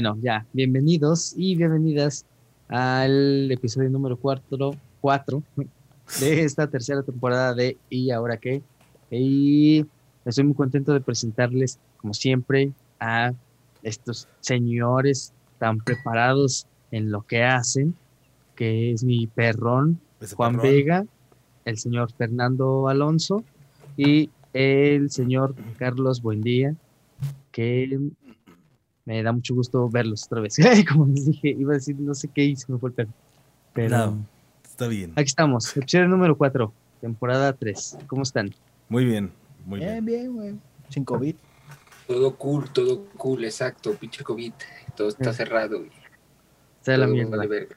Bueno, ya, bienvenidos y bienvenidas al episodio número 4 cuatro de esta tercera temporada de ¿Y ahora qué? Y estoy muy contento de presentarles, como siempre, a estos señores tan preparados en lo que hacen, que es mi perrón, Ese Juan perrón. Vega, el señor Fernando Alonso y el señor Carlos Buendía, que me da mucho gusto verlos otra vez. Como les dije, iba a decir no sé qué se me fue el perro. Pero No, está bien. aquí estamos, episodio número 4, temporada 3. ¿Cómo están? Muy bien, muy Bien, bien. bien, güey. Sin COVID. Todo cool, todo cool, exacto, pinche COVID. Todo está Eh. cerrado. güey. Está de la Todo mierda. vale.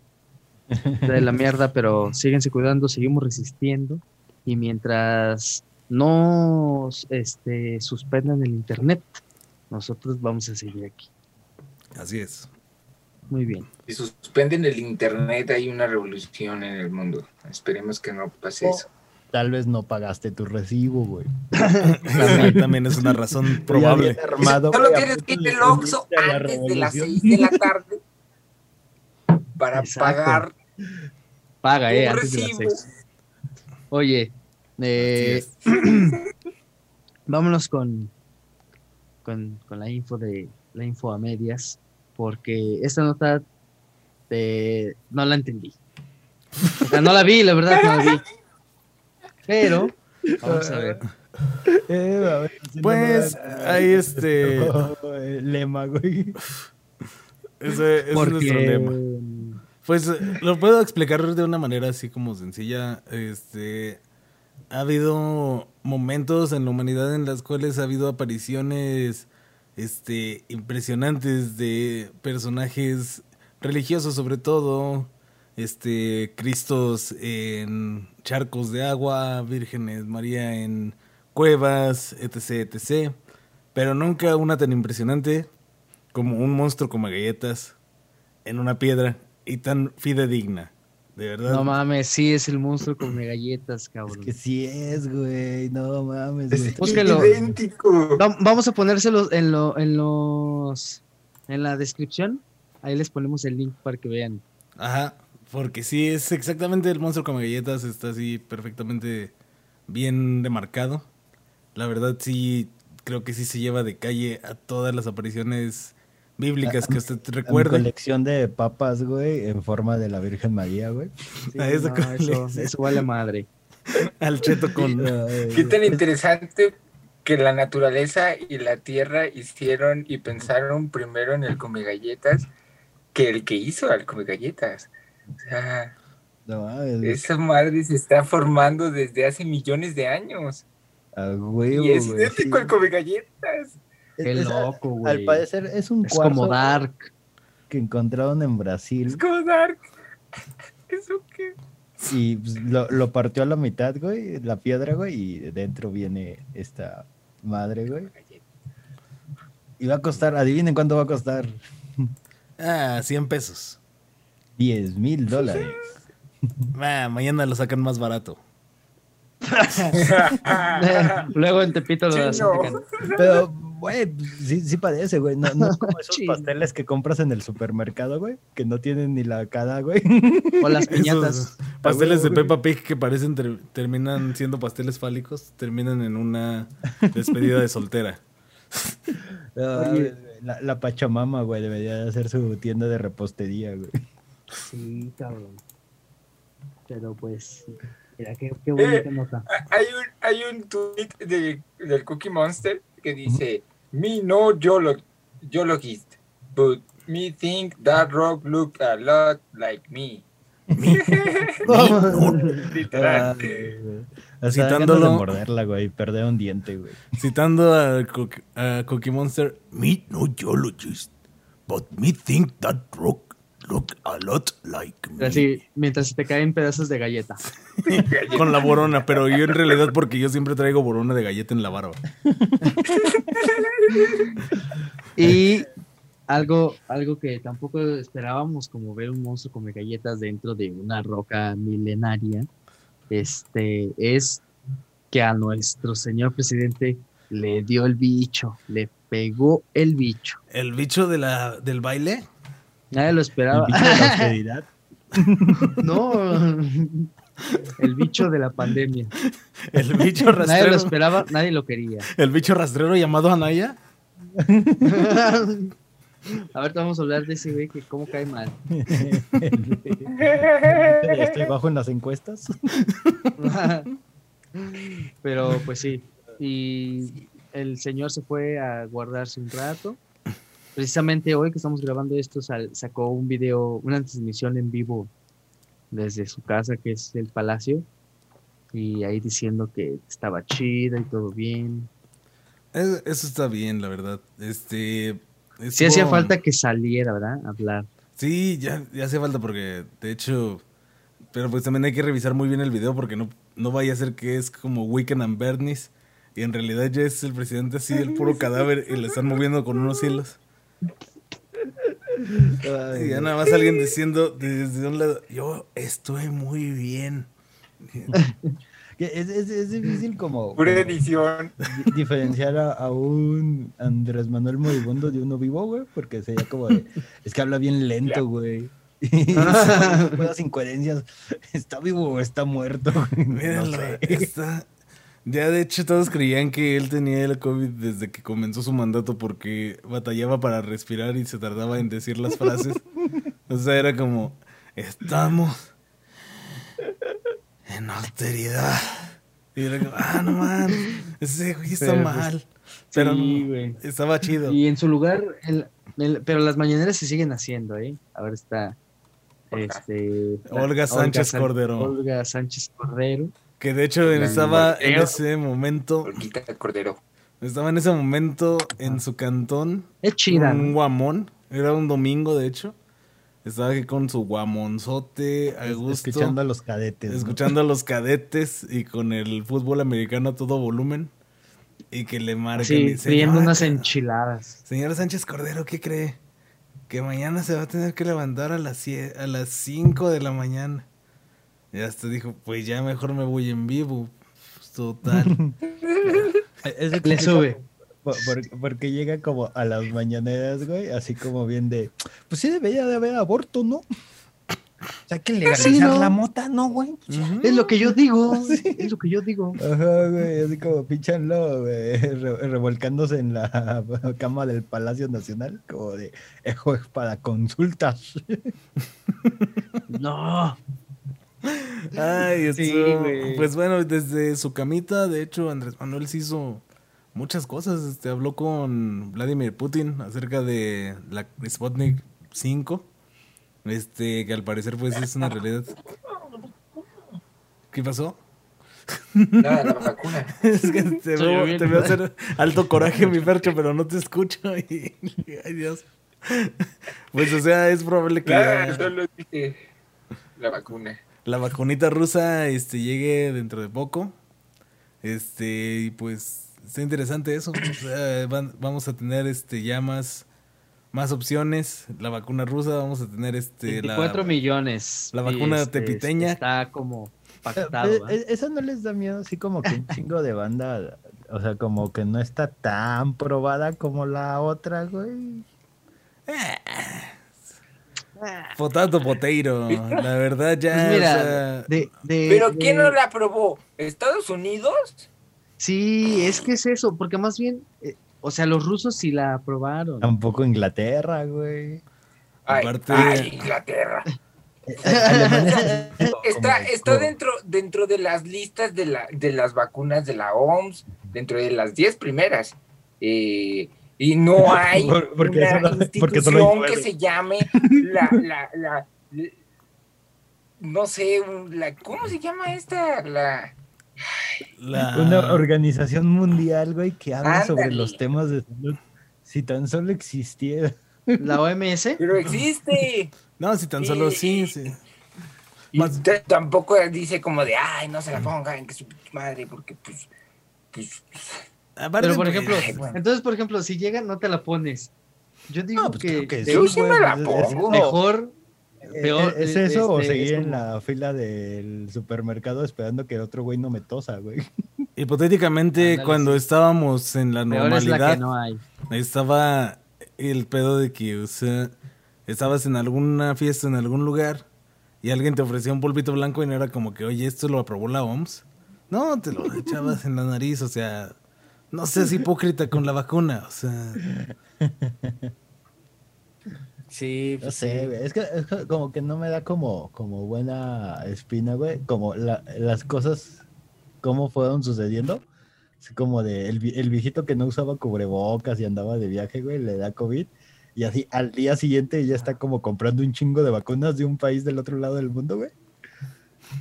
Está de la mierda, pero síguense cuidando, seguimos resistiendo. Y mientras no este, suspendan el internet, nosotros vamos a seguir aquí. Así es. Muy bien. Si suspenden el internet, hay una revolución en el mundo. Esperemos que no pase Oh. eso. Tal vez no pagaste tu recibo, güey. También, también es una razón probable. Armado, Solo tienes que ir al Oxxo la antes de las revolución. 6 de la tarde para Exacto. pagar Paga, eh, antes de las recibo. seis. Oye, eh, vámonos con, con, con la info de la info a medias, porque esta nota eh, no la entendí. O sea, no la vi, la verdad, no la vi. Pero, vamos a ver. Eh, a ver, si no Pues, da- ahí este. El lema, güey. Ese, ese es nuestro lema. Pues lo puedo explicar de una manera así como sencilla. Este. Ha habido momentos en la humanidad en las cuales ha habido apariciones este, impresionantes de personajes religiosos, sobre todo. Este, Cristos en charcos de agua, vírgenes María en cuevas, etc, etc. Pero nunca una tan impresionante como un monstruo como galletas en una piedra y tan fidedigna. De verdad. no mames, sí es el monstruo con galletas, Es cabrón. que sí es, güey. No mames, güey. Es Búsquelo. idéntico. Va- Vamos a ponérselos en, lo, en los en la descripción. Ahí les ponemos el link para que vean. Ajá, porque sí es exactamente el monstruo como galletas, está así perfectamente bien demarcado. La verdad sí, creo que sí se lleva de calle a todas las apariciones bíblicas que usted Mi recuerde. colección de papas, güey, en forma de la Virgen María, güey. Sí, eso no, eso, eso vale madre. Al cheto con... Qué tan interesante que la naturaleza y la tierra hicieron y pensaron primero en el come galletas que el que hizo al come galletas. O sea, No esa madre se está formando desde hace millones de años. Y es idéntico sí. al come galletas. Qué Es- loco, Al güey. parecer es un Es cuarzo como Dark. que encontraron en Brasil Es como Dark. ¿Eso qué? y pues, lo, lo partió a la mitad, güey, la piedra, güey, y dentro viene esta madre, güey. Y va a costar, adivinen cuánto va a costar. Ah, 100 pesos. 10 mil dólares. Ah, mañana lo sacan más barato. Luego en Tepito lo sacan. Pero, güey, sí, sí padece, güey. No, no es como esos pasteles que compras en el supermercado, güey, que no tienen ni la cara, güey. O las piñatas. Esos pasteles de güey. Peppa Pig que parecen ter- terminan siendo pasteles fálicos, terminan en una despedida de soltera. No, Oye. la, la Pachamama, güey, debería de hacer su tienda de repostería, güey. Sí, cabrón. Pero pues, mira, qué, qué bonita nota. Hay un, hay un tweet de- del Cookie Monster que dice: Me no geolo- geologist, but me think that rock look a lot like me. Literal. Citándolo- de morderla, güey, perder un diente, güey. Citando a, Cook- a Cookie Monster, me no geologist, but me think that rock look a lot like me. Así, mientras te caen pedazos de galleta. Con la borona, pero yo en realidad porque yo siempre traigo borona de galleta en la barba. Y algo, algo que tampoco esperábamos, como ver un monstruo come galletas dentro de una roca milenaria, este, es que a nuestro señor presidente le dio el bicho, le pegó el bicho. ¿El bicho de la, del baile? Nadie lo esperaba. El bicho de la austeridad. no, el bicho de la pandemia. El bicho Nadie lo rastrero. esperaba, nadie lo quería. El bicho rastrero llamado Anaya. A ver, vamos a hablar de ese güey que cómo cae mal. Estoy bajo en las encuestas. Pero pues sí. Y el señor se fue a guardarse un rato. Precisamente hoy que estamos grabando esto, sal- sacó un video, una transmisión en vivo desde su casa, que es el palacio. Y ahí diciendo que estaba chida y todo bien. Es- Eso está bien, la verdad. Este. Sí hacía falta que saliera, ¿verdad? A hablar. Sí, ya, ya hace falta porque, de hecho. Pero pues también hay que revisar muy bien el video porque no, no vaya a ser que es como Weekend and Bernie's. Y en realidad ya es el presidente así, el puro cadáver, y le están moviendo con unos hilos. Y ya nada más alguien diciendo desde un lado, yo estoy muy bien. Es, es- es difícil como, Pura como edición. di- diferenciar a, a un Andrés Manuel moribundo de uno vivo, güey, porque sería como de, es que habla bien lento, güey. Y las incoherencias, ¿está vivo o está muerto? No sé. está- Ya de hecho todos creían que él tenía el COVID desde que comenzó su mandato porque batallaba para respirar y se tardaba en decir las frases. O sea, era como, estamos en austeridad. Y era como, ah, no man, ese güey está Pero, pues, mal. Pero sí, no, güey. estaba chido. Y en su lugar, el- el- pero las mañaneras se siguen haciendo, ¿eh? Ahora está este, Olga Sánchez San- Cordero. Olga Sánchez Cordero. Que de hecho estaba en ese momento, Olguita Cordero. estaba en ese momento en su cantón Es chida. un guamón. Era un domingo, de hecho. Estaba aquí con su guamonzote a gusto. Escuchando a los cadetes. ¿no? escuchando a los cadetes y con el fútbol americano a todo volumen. Y que le marcan. Sí, "Señora, unas enchiladas. Señora Sánchez Cordero, ¿qué cree? Que mañana se va a tener que levantar a las, a las 5 de la mañana. Y hasta dijo, pues ya mejor me voy en vivo. Pues, Total. Es Le sube. por- por- porque llega como a las mañaneras, güey, así como bien de, pues sí debería de haber aborto, ¿no? O sea, hay que legalizar Sí, ¿no? la mota, ¿no, güey? Pues. Es lo que yo digo. Es lo que yo digo. Ajá, güey, así como pinchanlo, güey, re- revolcándose en la cama del Palacio Nacional, como de, ejo es para consultas. No. Ay, Sí, esto- güey. pues bueno, desde su camita, de hecho, Andrés Manuel se hizo muchas cosas. Este, habló con Vladimir Putin acerca de la Sputnik 5. Este, que al parecer pues es una realidad. ¿Qué pasó? Nada, la vacuna. Es que te veo, bien. te veo hacer alto coraje, mi percho, pero no te escucho. Y, ay, Dios. Pues, o sea, es probable que ya solo dije la vacuna. La vacunita rusa este, llegue dentro de poco. Este, y pues, está interesante eso. O sea, van- vamos a tener este ya más, más opciones. La vacuna rusa, vamos a tener este. La, 24 millones. la vacuna tepiteña. Está como Eh, pactado. eh, eh, ¿Eso no les da miedo? Así como que un chingo de banda, o sea, como que no está tan probada como la otra, güey. Potato poteiro. La verdad, ya. Pues o mira, sea, de, de- ¿Pero de- quién no la aprobó? ¿Estados Unidos? Sí, es que es eso, porque más bien, eh, o sea, los rusos sí la aprobaron. Tampoco Inglaterra, güey. Ay, Aparte- ay, Inglaterra. Está, está dentro, dentro de las listas de, la, de las vacunas de la OMS, dentro de las 10 primeras. Eh, y no hay Por- porque una hay institución que se llame la, la, la- la- no sé, la, ¿cómo se llama esta? La, la- Una organización mundial, güey, que habla sobre los temas de salud. Si tan solo existiera. La OMS. pero existe. No, si tan solo sí, sí. Y Más- t- tampoco dice como de, ay, no se la pongan, que su madre, porque pues, pues, Aparte, Pero por pues, ejemplo, ay, bueno. entonces, por ejemplo, si llega, no te la pones. Yo digo No, pues que, Yo sí me güey, la pues, pongo. mejor, Eh, peor. ¿Es eh, eso o este, seguir es en la fila del supermercado esperando que otro güey no me tosa, güey? hipotéticamente, cuando estábamos en la normalidad, no hay. estaba el pedo de que, o sea, estabas en alguna fiesta en algún lugar y alguien te ofrecía un polvito blanco y no era como que, oye, esto lo aprobó la OMS. No, te lo echabas en la nariz, o sea, no seas hipócrita con la vacuna, o sea. Sí, no pues sé, güey. Es que, como que no me da como, como buena espina, güey. Como las cosas, cómo fueron sucediendo. Así como de el, el, viejito que no usaba cubrebocas y andaba de viaje, güey, le da COVID. Y así al día siguiente ya está como comprando un chingo de vacunas de un país del otro lado del mundo, güey.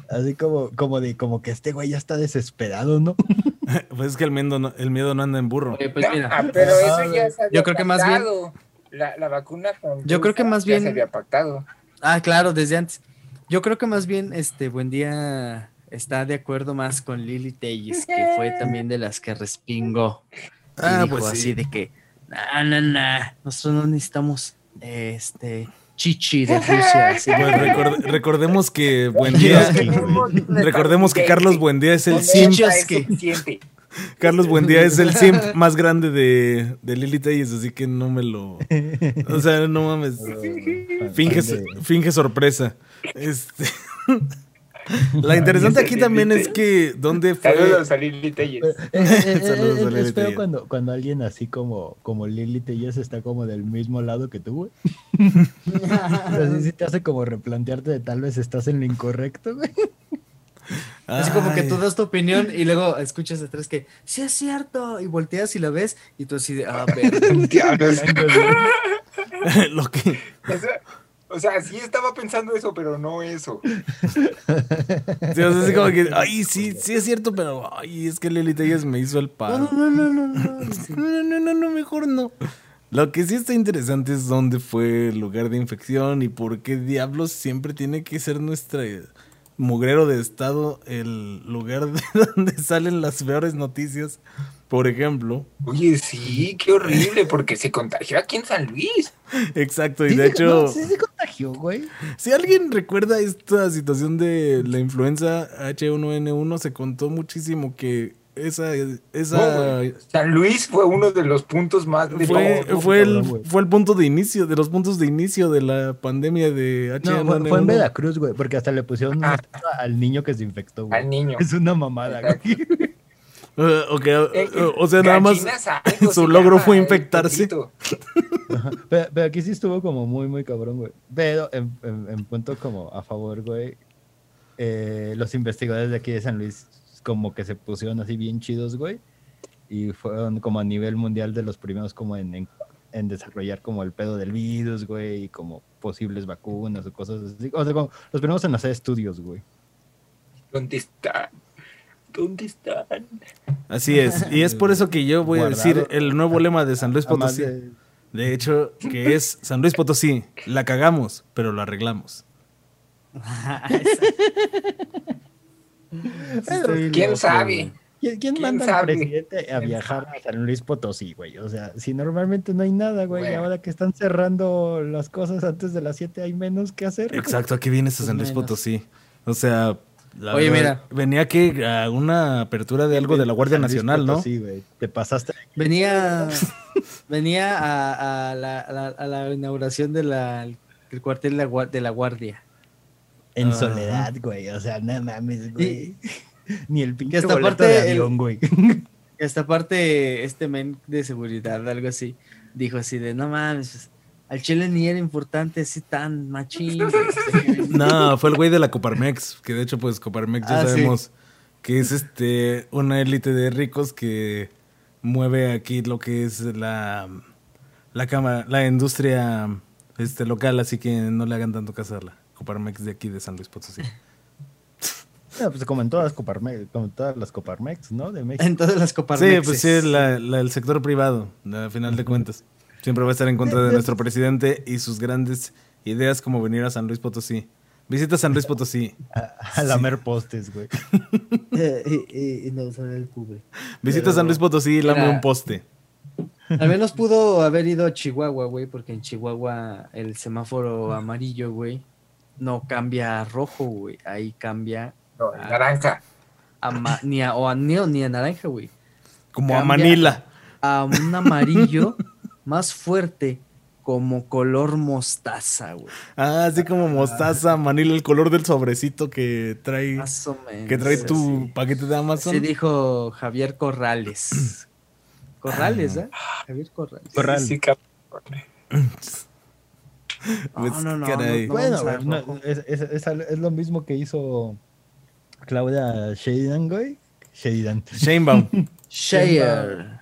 Así como, como de, como que este güey ya está desesperado, ¿no? pues es que el miedo no, el miedo no anda en burro. pues mira. Ah, pero eso ya se Yo creo que más bien la, vacuna Yo creo que más bien. se había pactado. Ah, claro, desde antes. Yo creo que más bien, este, buen día está de acuerdo más con Lily Telles, que fue también de las que respingó. Ah, pues así de que, nah, nah, nah, nosotros no necesitamos, este, chichi de Rusia. Pues recordemos que Buendía, recordemos que Carlos Buendía es el sim. Carlos Buendía es el simp más grande de, de Lili Telles, así que no me lo. O sea, no mames. Finge, finge sorpresa. Este. La interesante aquí también es que dónde fue. Saludos a Lili Telles. Eh, eh, eh, es feo cuando, cuando alguien así como, como Lili Telles está como del mismo lado que tú, güey. así sí te hace como replantearte de tal vez estás en lo incorrecto, güey. Así como que tú das tu opinión y luego escuchas detrás que sí es cierto y volteas y la ves y tú así de ah, Lo que o sea, sí estaba pensando eso, pero no eso. O sea, así como que, ay, sí, sí es cierto, pero ay, es que Lili Telles me hizo el paro. No, no, no, no, no, no, no, no, mejor no. Lo que sí está interesante es dónde fue el lugar de infección y por qué diablos siempre tiene que ser nuestra eh, mugrero de estado el lugar de donde salen las peores noticias por ejemplo. Oye, sí, qué horrible, porque se contagió aquí en San Luis. Exacto, y de hecho... sí se contagió, güey. Si alguien recuerda esta situación de la influenza H1N1, se contó muchísimo que esa, esa... San Luis fue uno de los puntos más fue, fue el fue el punto de inicio de los puntos de inicio de la pandemia de H1N1 no, fue, en Veracruz güey porque hasta le pusieron ah. al niño que se infectó güey. al niño es una mamada güey. Uh, okay, uh, o sea, nada más su logro fue infectarse. pero, aquí sí estuvo como muy, muy cabrón, güey. Pero en, en, punto como a favor, güey, eh, los investigadores de aquí de San Luis como que se pusieron así bien chidos, güey. Y fueron como a nivel mundial de los primeros como en, en, desarrollar como el pedo del virus, güey, y como posibles vacunas o cosas así. O sea, como los primeros en hacer estudios, güey. ¿Dónde están? ¿Dónde están? Así es. Y es por eso que yo voy a decir el nuevo lema de San Luis Potosí. De... hecho, que es San Luis Potosí. La cagamos, pero lo arreglamos. ¿Quién sabe? ¿Quién, manda al presidente a viajar a San Luis Potosí, güey? O sea, si normalmente no hay nada, güey, ahora que están cerrando las cosas antes de las 7 hay menos que hacer. Exacto, aquí vienes a San Luis Potosí. O sea, Oye, mira. Venía aquí a una apertura de algo de la Guardia Nacional, ¿no? Sí, güey. Te pasaste. Venía, venía a, la, a, la, inauguración del cuartel de la Guardia en soledad, güey. O sea, no mames, güey. Ni el pinche esta parte de avión, güey. Esta parte, este men de seguridad, algo así, dijo así de, no mames, al Chile ni era importante así tan machín. no, fue el güey de la Coparmex, que de hecho, pues Coparmex ya ah, sabemos que es este una élite de ricos que mueve aquí lo que es la, la cámara, la industria este local, así que no le hagan tanto caso a la Coparmex de aquí de San Luis Potosí. pues como en todas las Coparmex, como todas las Coparmex, ¿no? De México. En todas las Coparmex. Sí, pues sí, el sector privado, a final de cuentas. Siempre va a estar en contra de nuestro presidente y sus grandes ideas como venir a San Luis Potosí. Visita San Luis Potosí. A, lamer postes, güey. Eh, y, no usar el pube. Visita San Luis Potosí y lame un poste. Al menos pudo haber ido a Chihuahua, güey, porque en Chihuahua el semáforo amarillo, güey, no cambia a rojo, güey. Ahí cambia. No, naranja. ni a, o a neo ni a naranja, güey. Como a Manila. A un amarillo más fuerte, como color mostaza, güey. Ah, así como mostaza, Manila, el color del sobrecito que trae. Más o menos, que trae tu paquete de Amazon. Sí, dijo Javier Corrales. Corrales, ¿eh? Javier Corrales. Corrales. Sí, pues, no, no, no, bueno, es, es, es, lo mismo que hizo Claudia Sheridan, güey. Sheridan. Shanebaum. Share.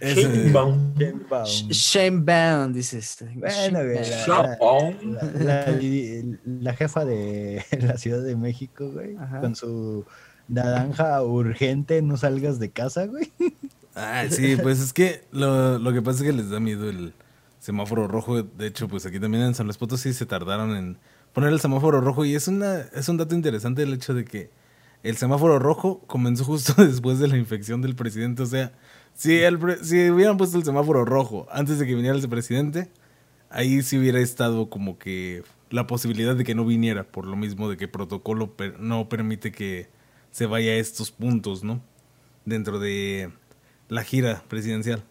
Shanebaum. Shanebaum, dice este. Bueno, güey. La, la, jefa de la Ciudad de México, güey. Con su naranja urgente, no salgas de casa, güey. Ah, sí, pues es que lo, lo que pasa es que les da miedo el semáforo rojo. De hecho, pues aquí también en San Luis Potosí se tardaron en poner el semáforo rojo. Y es, una, es un dato interesante el hecho de que el semáforo rojo comenzó justo después de la infección del presidente. O sea, si, el, si hubieran puesto el semáforo rojo antes de que viniera el presidente, ahí sí hubiera estado como que la posibilidad de que no viniera, por lo mismo de que protocolo no permite que se vaya a estos puntos, ¿no? Dentro de la gira presidencial.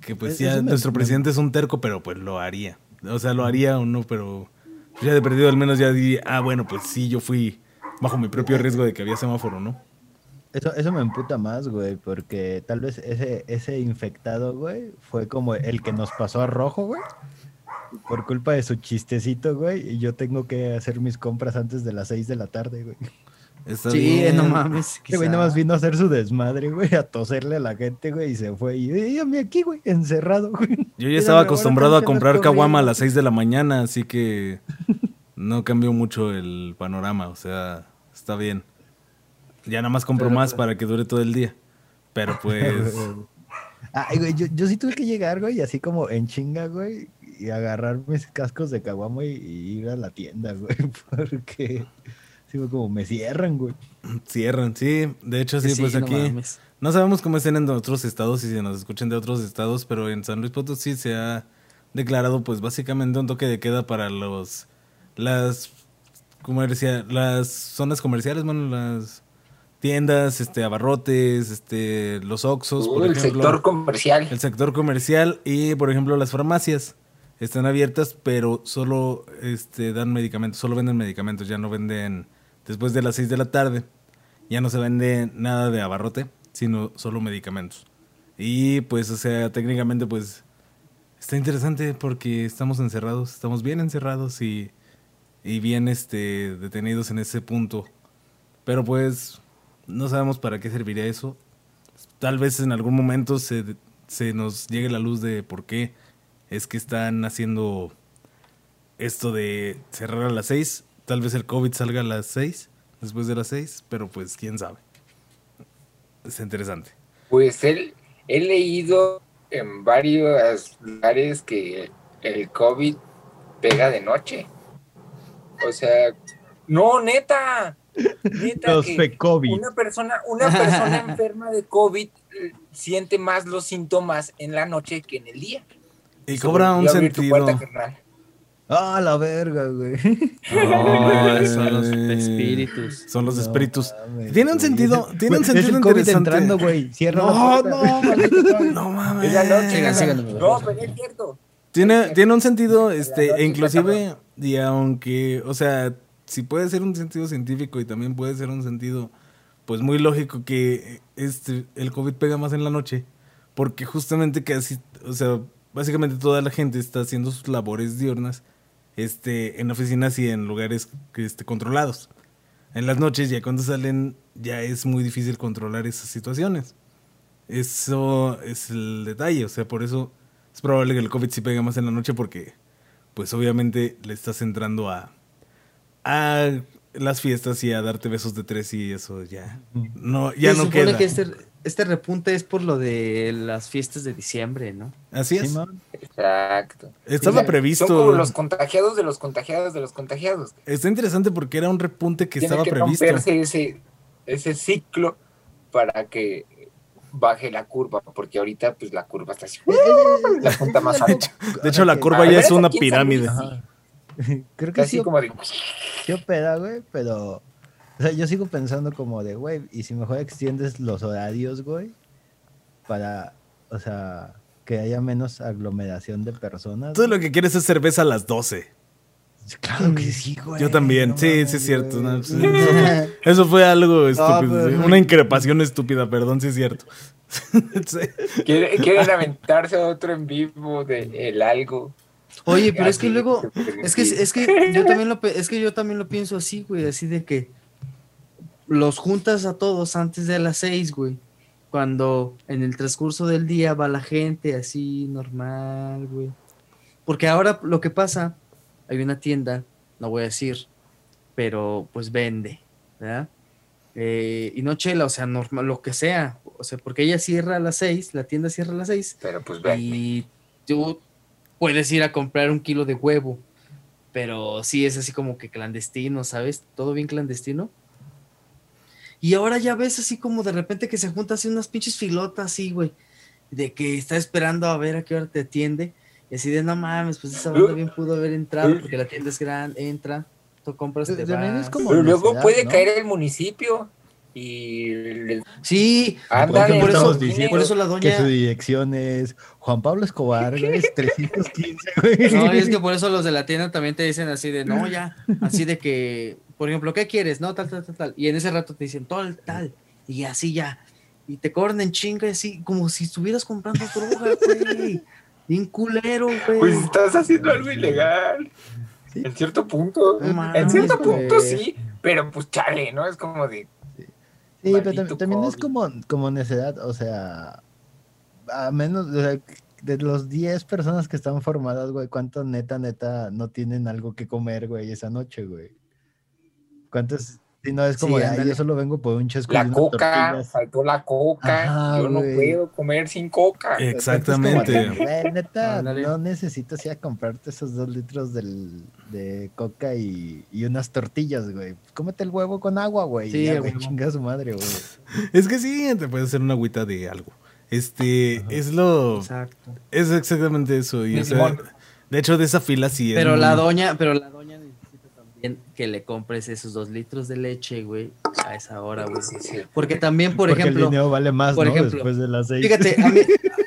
Que pues ya nuestro presidente es un terco, pero pues lo haría. O sea, lo haría o no, pero ya de perdido al menos ya di, ah, bueno, pues sí, yo fui bajo mi propio riesgo de que había semáforo, ¿no? Eso, eso me emputa más, güey, porque tal vez ese, ese infectado, güey, fue como el que nos pasó a rojo, güey. Por culpa de su chistecito, güey, y yo tengo que hacer mis compras antes de las 6 de la tarde, güey sí, no mames. Que güey nada más vino a hacer su desmadre, güey, a toserle a la gente, güey, y se fue. Y dígame aquí, güey, encerrado, güey. Yo ya estaba acostumbrado a comprar caguama a las 6 de la mañana, así que no cambió mucho el panorama, o sea, está bien. Ya nada más compro más para que dure todo el día. Pero pues. Ay, güey, yo, yo sí tuve que llegar, güey, así como en chinga, güey, y agarrar mis cascos de caguama y ir a la tienda, güey, porque como me cierran, güey. Cierran, sí. De hecho, sí, pues aquí. No, sabemos cómo estén en otros estados y si nos escuchan de otros estados, pero en San Luis Potosí se ha declarado, pues básicamente un toque de queda para los. Las. Comercia, las zonas comerciales, bueno, las tiendas, este, abarrotes, este, los Oxos, por el sector comercial. El sector comercial y, por ejemplo, las farmacias están abiertas, pero solo este, dan medicamentos, solo venden medicamentos, ya no venden después de las 6 de la tarde ya no se vende nada de abarrote, sino solo medicamentos. Y pues, o sea, técnicamente pues está interesante porque estamos encerrados, estamos bien encerrados y, y bien este, detenidos en ese punto. Pero pues no sabemos para qué serviría eso. Tal vez en algún momento se, se nos llegue la luz de por qué es que están haciendo esto de cerrar a las 6 Tal vez el COVID salga a las 6, después de las 6, pero pues quién sabe. Es interesante. Pues él, he leído en varios lugares que el COVID pega de noche. O sea, no, neta. Neta que una persona, una persona enferma de COVID eh, siente más los síntomas en la noche que en el día. Y cobra un sentido. Ah, la verga, güey. son los espíritus. Son los espíritus. tiene un sentido, tiene un sentido interesante. entrando, güey. Cierra no, no, no, mames. Es la noche. No, pero es cierto. Tiene, tiene un sentido, este, e inclusive, y aunque, o sea, si puede ser un sentido científico y también puede ser un sentido, pues muy lógico que este, el COVID pega más en la noche, porque justamente casi, o sea, básicamente toda la gente está haciendo sus labores diurnas este, en oficinas y en lugares este, controlados. En las noches, ya cuando salen, ya es muy difícil controlar esas situaciones. Eso es el detalle, o sea, por eso es probable que el COVID sí pega más en la noche porque, pues obviamente le estás entrando a, a las fiestas y a darte besos de tres y eso ya no, ya no queda. Que este, este repunte es por lo de las fiestas de diciembre, ¿no? Así es. Exacto. Estaba previsto. Son como los contagiados de los contagiados de los contagiados. Está interesante porque era un repunte que estaba que previsto. ese, ese ciclo para que baje la curva, porque ahorita pues la curva está así. la punta más alta. De hecho, la curva ya es una pirámide. Creo que sí. como de... Yo peda, güey, pero O sea, yo sigo pensando como de, güey, y si mejor extiendes los horarios, güey, para, o sea, que haya menos aglomeración de personas. Tú lo que quieres es cerveza a las 12. Claro que sí, güey. Yo también, sí, sí es cierto. eso, fue algo estúpido. Una increpación estúpida, perdón, sí es cierto. ¿Quieren, aventarse a otro en vivo de el algo. Oye, pero es que luego, es que, es que yo también lo, es que yo también lo pienso así, güey, así de que los juntas a todos antes de las seis, güey. Cuando en el transcurso del día va la gente así normal, güey. Porque ahora lo que pasa, hay una tienda, no voy a decir, pero pues vende, ¿verdad? Eh, y no chela, o sea, normal, lo que sea. O sea, porque ella cierra a las seis, la tienda cierra a las seis. Pero pues vende. Y tú puedes ir a comprar un kilo de huevo. Pero sí es así como que clandestino, ¿sabes? Todo bien clandestino. Y ahora ya ves así como de repente que se juntan así unas pinches filotas así, güey. De que está esperando a ver a qué hora te atiende. Y así de no mames, pues esa banda bien pudo haber entrado porque la tienda es grande, entra, tú compras, te vas. Pero luego puede caer el municipio y sí Anda, por, eso, por eso la doña que su dirección es Juan Pablo Escobar güey, 315 güey. no es que por eso los de la tienda también te dicen así de no ya así de que por ejemplo qué quieres no tal tal tal tal. Y en ese rato te dicen tal tal y así ya. Y te cobran en chinga así como si estuvieras comprando droga güey. Bien culero güey. Pues estás haciendo algo ilegal. En cierto punto. En cierto punto sí pero pues chale no es como de Sí, pero también, es como, como necedad, o sea, a menos, de los 10 personas que están formadas, güey, ¿cuántos neta, neta no tienen algo que comer, güey, esa noche, güey? ¿Cuántos si no, es como, yo solo vengo por un chesco. La coca, faltó la coca. yo no puedo comer sin coca. Exactamente. neta, no necesitas ir a comprarte esos dos litros de coca y, unas tortillas, güey. Cómete el huevo con agua, güey. Sí, güey, chinga su madre, güey. Es que sí, te puedes hacer una agüita de algo. Este, es lo. Exacto. Es exactamente eso. Y, de hecho, de esa fila sí Pero la doña, pero la doña que le compres esos dos litros de leche, güey, a esa hora, güey. Porque también, por ejemplo. El dinero vale más, por ejemplo, Después de las seis. Fíjate,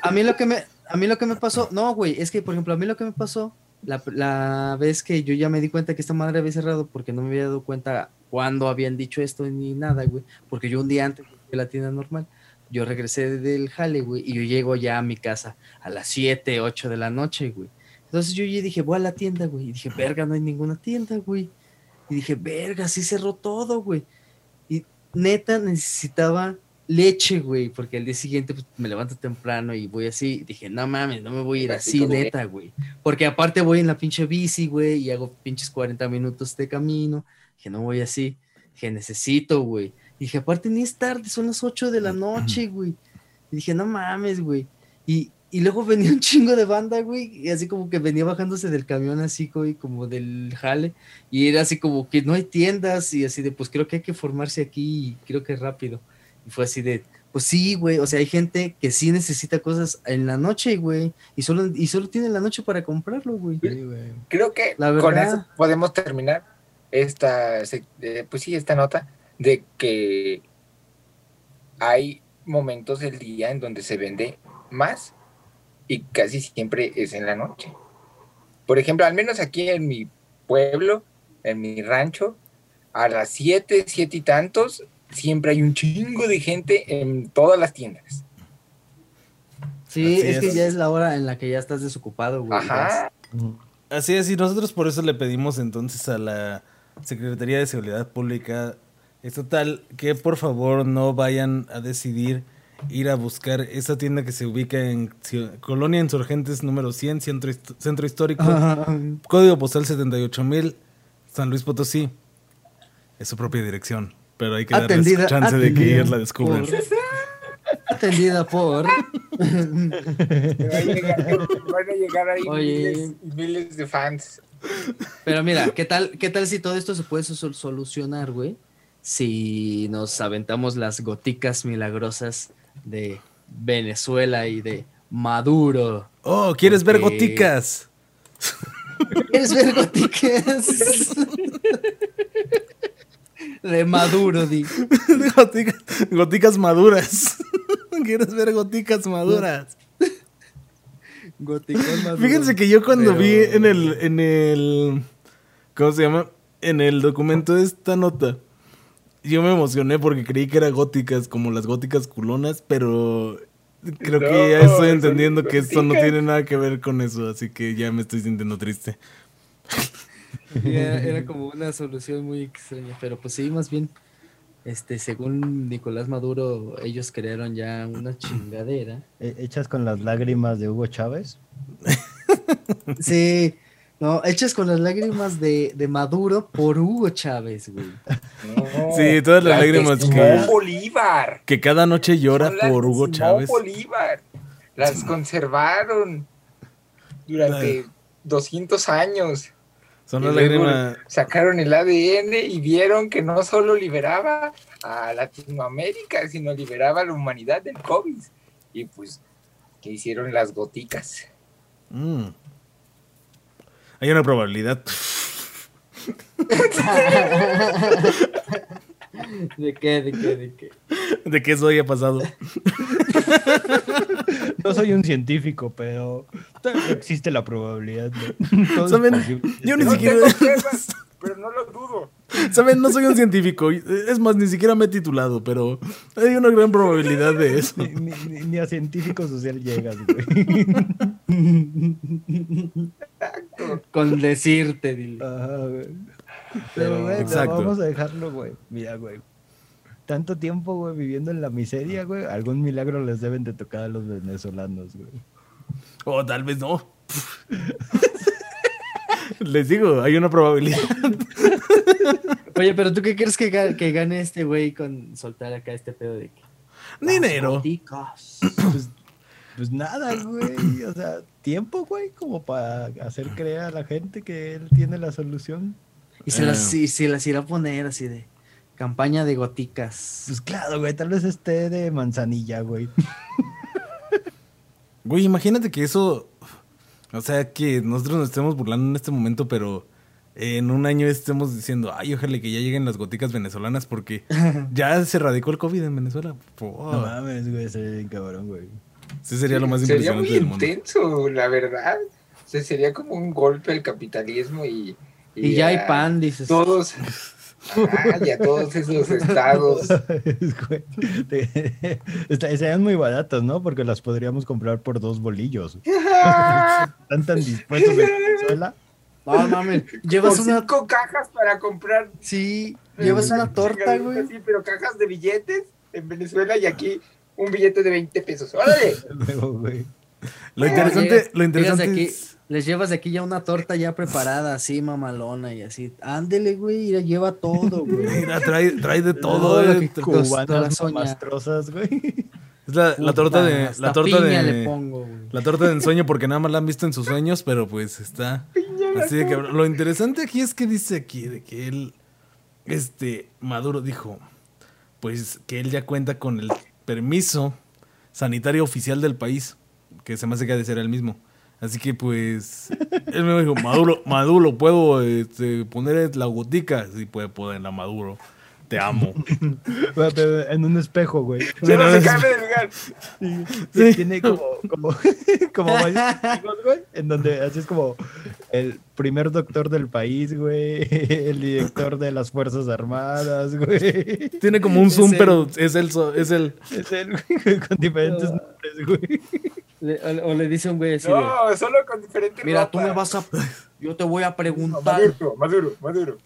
a mí, lo que me, a mí lo que me pasó, no, güey, es que, por ejemplo, a mí lo que me pasó, la, la vez que yo ya me di cuenta que esta madre había cerrado porque no me había dado cuenta cuándo habían dicho esto ni nada, güey. Porque yo un día antes de la tienda normal, yo regresé del jale, güey, y yo llego ya a mi casa a las 7, 8 de la noche, güey. Entonces yo ya dije, voy a la tienda, güey. Y dije, verga, no hay ninguna tienda, güey. Y dije, verga, sí cerró todo, güey. Y neta necesitaba leche, güey, porque al día siguiente pues, me levanto temprano y voy así. Dije, no mames, no me voy a ir así, neta, güey. Porque aparte voy en la pinche bici, güey, y hago pinches 40 minutos de camino. Dije, no voy así. Dije, necesito, güey. Dije, aparte ni es tarde, son las 8 de la noche, güey. Y dije, no mames, güey. Y, y luego venía un chingo de banda, güey, y así como que venía bajándose del camión así, güey, como del jale, y era así como que no hay tiendas, y así de, pues creo que hay que formarse aquí, y creo que rápido. Y fue así de, pues sí, güey, o sea, hay gente que sí necesita cosas en la noche, güey, y solo, y solo tiene la noche para comprarlo, güey. creo que con eso podemos terminar esta, pues sí, esta nota de que hay momentos del día en donde se vende más y casi siempre es en la noche. Por ejemplo, al menos aquí en mi pueblo, en mi rancho, a las 7, 7 y tantos, siempre hay un chingo de gente en todas las tiendas. Sí, es, que ya es la hora en la que ya estás desocupado, güey. Ajá. Así es, y nosotros por eso le pedimos entonces a la Secretaría de Seguridad Pública Estatal que por favor no vayan a decidir ir a buscar esa tienda que se ubica en Colonia Insurgentes número 100, Centro, centro Histórico, código postal 78000, San Luis Potosí. Es su propia dirección, pero hay que darle chance de que ellos la descubran. Atendida por. van, a llegar, ahí miles, miles, de fans. Pero mira, ¿qué tal, ¿qué tal si todo esto se puede solucionar, güey? Si nos aventamos las goticas milagrosas de Venezuela y de Maduro. Oh, ¿quieres ver goticas? ¿Quieres ver goticas? De Maduro, di. goticas, goticas maduras. ¿Quieres ver goticas maduras? Goticas maduras. Fíjense que yo cuando vi en el, en el. ¿Cómo se llama? En el documento de esta nota. Yo me emocioné porque creí que eran góticas, como las góticas culonas, pero creo que ya estoy entendiendo que esto no tiene nada que ver con eso, así que ya me estoy sintiendo triste. Era, era, como una solución muy extraña, pero pues sí, más bien, este, según Nicolás Maduro, ellos crearon ya una chingadera. ¿Hechas con las lágrimas de Hugo Chávez? Sí, no, hechas con las lágrimas de, de Maduro por Hugo Chávez, güey. sí, todas las, lágrimas que, Bolívar. que cada noche llora por Hugo Chávez. Bolívar. Las conservaron durante 200 años. Son las lágrimas. Sacaron el ADN y vieron que no solo liberaba a Latinoamérica, sino liberaba a la humanidad del COVID. Y pues, que hicieron las goticas. Mm. Hay una probabilidad. ¿De qué? ¿De qué? ¿De qué? De que eso haya pasado. No soy un científico, pero existe la probabilidad. ¿Saben? Yo ni siquiera. pero no lo dudo. ¿Saben? No soy un científico. Es más, ni siquiera me he titulado, pero hay una gran probabilidad de eso. Ni, a científico social llegas, güey. Con decirte, dile. Pero, güey, vamos a dejarlo, güey. Mira, güey. Tanto tiempo, güey, viviendo en la miseria, güey. Algún milagro les deben de tocar a los venezolanos, güey. O tal vez no. Les digo, hay una probabilidad. Oye, pero ¿tú qué crees que, que gane este güey con soltar acá este pedo de que... Dinero. Pues, pues, nada, güey. O sea, tiempo, güey, como para hacer creer a la gente que él tiene la solución. Y se, las, y se las irá a poner así de campaña de goticas. Pues claro, güey, tal vez esté de manzanilla, güey. Güey, imagínate que eso o sea, que nosotros nos estemos burlando en este momento, pero en un año estemos diciendo, ay, ojalá que ya lleguen las goticas venezolanas porque ya se radicó el COVID en Venezuela. No mames, güey, sería cabrón, güey. Sí, sería lo más impresionante sería muy intenso, la verdad. O sea, sería como un golpe al capitalismo y... Y, ya hay pan, dices. Todos... Ah, ya todos esos estados. Serían muy baratos, ¿no? Porque las podríamos comprar por dos bolillos. Están tan dispuestos en Venezuela. No mames, llevas una... cinco cajas para comprar. Sí, llevas una torta, güey. Sí, pero cajas de billetes en Venezuela y aquí un billete de 20 pesos. ¡Órale! Lo interesante, lo interesante es les llevas de aquí ya una torta ya preparada, así mamalona y así. Ándele, güey, lleva todo, güey. Mira, trae, trae de todo, lo eh. cubanas mastrosas, güey. Es la, la torta de la torta de le pongo, la torta de ensueño porque nada más la han visto en sus sueños, pero pues está así de que lo interesante aquí es que dice aquí de que él este Maduro dijo pues que él ya cuenta con el permiso sanitario oficial del país, que se me hace que ha de ser el mismo. Así que pues, él me dijo, Maduro, Maduro, ¿puedo este, poner la gotica? Sí, puede ponerla, Maduro. Te amo. en un espejo, güey. Se no se cambia de lugar. Sí, Tiene como, como, como varios güey. En donde así es como el primer doctor del país, güey. El director de las Fuerzas Armadas, güey. Tiene como un zoom, pero es el, es el. Es el, güey, con diferentes nombres, güey o, le dice un güey así. No, solo con diferentes. Mira, tú me vas a. Yo te voy a preguntar. Maduro, Maduro, Maduro.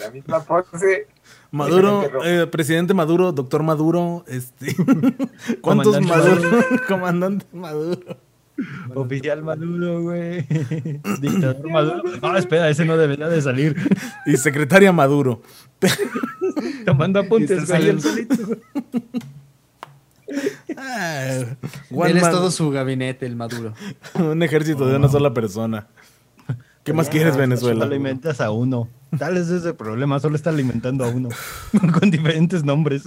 La misma pose. Maduro, eh, presidente Maduro, doctor Maduro, este. ¿Cuántos Maduro? Comandante Maduro. Oficial Maduro, güey. Dictador Maduro. No, espera, ese no debería de salir. Y secretaria Maduro. Tomando apuntes, güey. Ah, Él es todo su gabinete, el Maduro. Un ejército de una sola persona. ¿Qué más quieres, Venezuela? Solo alimentas a uno. Tal es ese problema, solo está alimentando a uno. con diferentes nombres.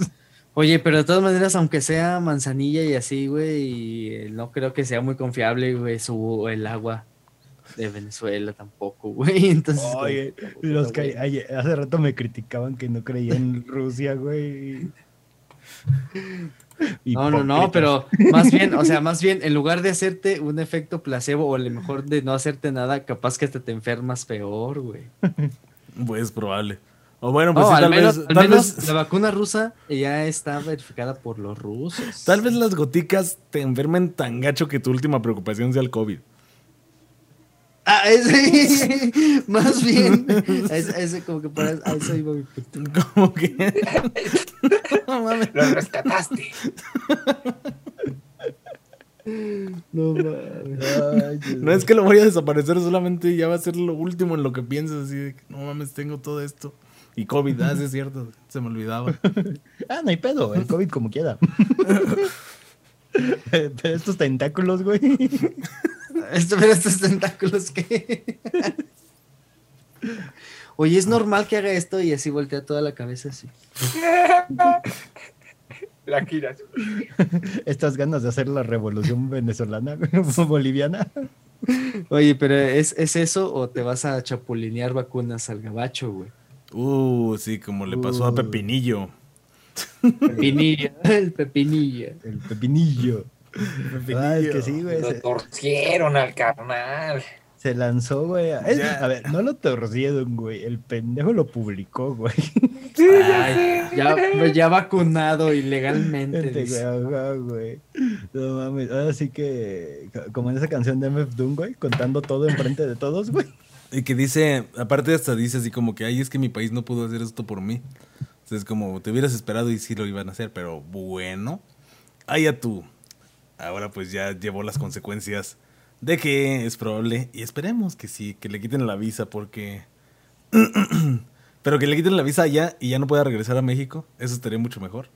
Oye, pero de todas maneras, aunque sea manzanilla y así, güey, no creo que sea muy confiable, güey, su, el agua. de Venezuela tampoco, güey. Entonces, Oye, los que hace rato me criticaban que no creía en Rusia, güey. No, no, no, pero más bien, o sea, más bien, en lugar de hacerte un efecto placebo o a lo mejor de no hacerte nada, capaz que hasta te enfermas peor, güey. Pues probable. O bueno, pues tal, vez, tal vez, la vacuna rusa ya está verificada por los rusos. Tal vez las goticas te enfermen tan gacho que tu última preocupación sea el COVID. Ah, ese, más bien, ese, como que para eso iba mi Como que no mames. Lo rescataste. No mames. no es que lo voy a desaparecer, solamente ya va a ser lo último en lo que piensas. Así de que no mames, tengo todo esto. Y COVID, ah, es cierto, se me olvidaba. ah, no hay pedo, el COVID como quiera. Pero estos tentáculos, güey. Esto, pero estos tentáculos que. Oye, es normal que haga esto y así voltea toda la cabeza así. La giras. Estas ganas de hacer la revolución venezolana, boliviana. Oye, pero ¿es, ¿es eso o te vas a chapulinear vacunas al gabacho, güey? Uh, sí, como le pasó a uh. Pepinillo. Pepinillo, el Pepinillo. El Pepinillo. Ah, es que sí, güey. Lo torcieron al carnal. Se lanzó, güey. A ver, no lo torcieron, güey. El pendejo lo publicó, güey. ya, ya vacunado ilegalmente. güey. No mames. Ahora sí que, como en esa canción de MF Doom, güey, contando todo enfrente de todos, güey. Y que dice, aparte hasta dice así como que, ay, es que mi país no pudo hacer esto por mí. Entonces, como te hubieras esperado y sí lo iban a hacer, pero bueno, allá tú. Ahora pues ya llevó las consecuencias de que es probable, y esperemos que sí, que le quiten la visa porque... pero que le quiten la visa allá y ya no pueda regresar a México, eso estaría mucho mejor.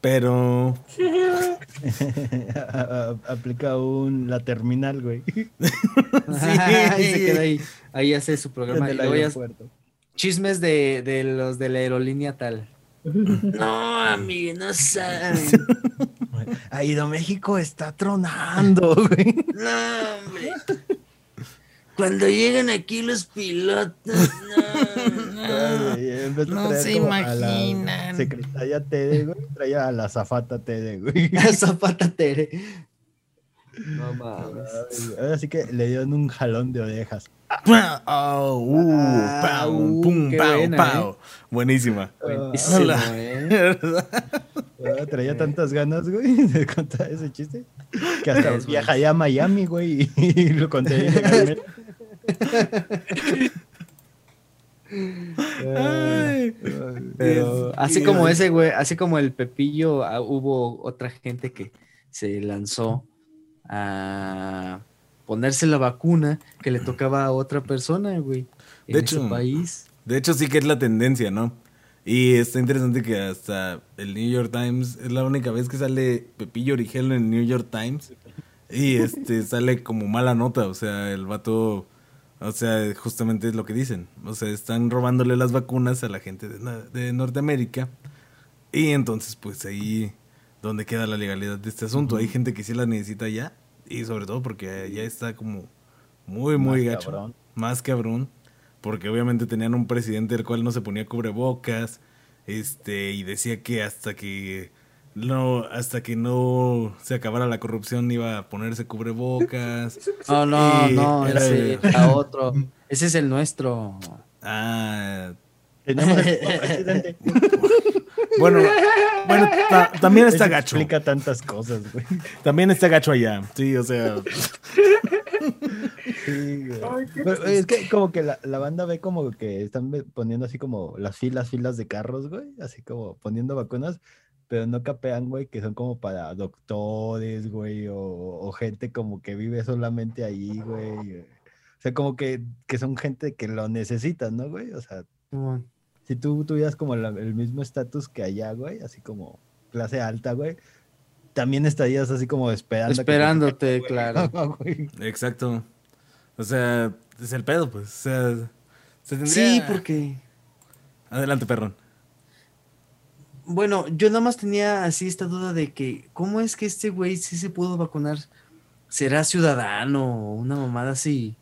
Pero. Aplica un la terminal, güey. sí, ahí se queda ahí. Ahí hace su programa. Chismes de, de, los de la aerolínea tal. No, amigo, no saben. México está tronando, güey. No, hombre. Cuando llegan aquí los pilotos, no, no, se imaginan. secretaria Tere, güey, traía a la zafata Tere, güey. La zafata Tere. No mames. Ahora sí que le dieron un jalón de orejas. Oh, uh, ah, pum, pum, pau, Buenísima. Buenísima, eh. Traía tantas ganas, güey, de contar ese chiste. Que hasta viajaría a Miami, güey, y lo conté ilegalmente. Pero así como ese, güey, así como el Pepillo, ah, hubo otra gente que se lanzó a ponerse la vacuna que le tocaba a otra persona, güey. En de hecho, país. De hecho, sí que es la tendencia, ¿no? Y está interesante que hasta el New York Times es la única vez que sale Pepillo Origel en el New York Times. Y este sale como mala nota, o sea, el vato o sea, justamente es lo que dicen. O sea, están robándole las vacunas a la gente de, Norteamérica. Y entonces, pues ahí donde queda la legalidad de este asunto. Hay gente que sí la necesita ya. Y sobre todo porque ya está como muy, muy Más gacho. Cabrón. Más cabrón. Porque obviamente tenían un presidente el cual no se ponía cubrebocas. Este, y decía que hasta que no, hasta que no se acabara la corrupción iba a ponerse cubrebocas. No, no, no, ese a otro. Ese es el nuestro. Ah. bueno, bueno también está gacho. Explica tantas cosas, güey. También está gacho allá. Sí, o sea. Sí, es que como que la, la, banda ve como que están poniendo así como las filas, filas de carros, güey. Así como poniendo vacunas pero no capean, güey, que son como para doctores, güey, o, gente como que vive solamente ahí, güey. O sea, como que, que son gente que lo necesita, ¿no, güey? O sea, si tú tuvieras como el mismo estatus que allá, güey, así como clase alta, güey, también estarías así como esperando. Esperándote, claro. Exacto. O sea, es el pedo, pues. O sea, se tendría... Sí, porque... Adelante, perrón. Bueno, yo nada más tenía así esta duda de que, ¿cómo es que este güey sí se pudo vacunar? ¿Será ciudadano o una mamada así?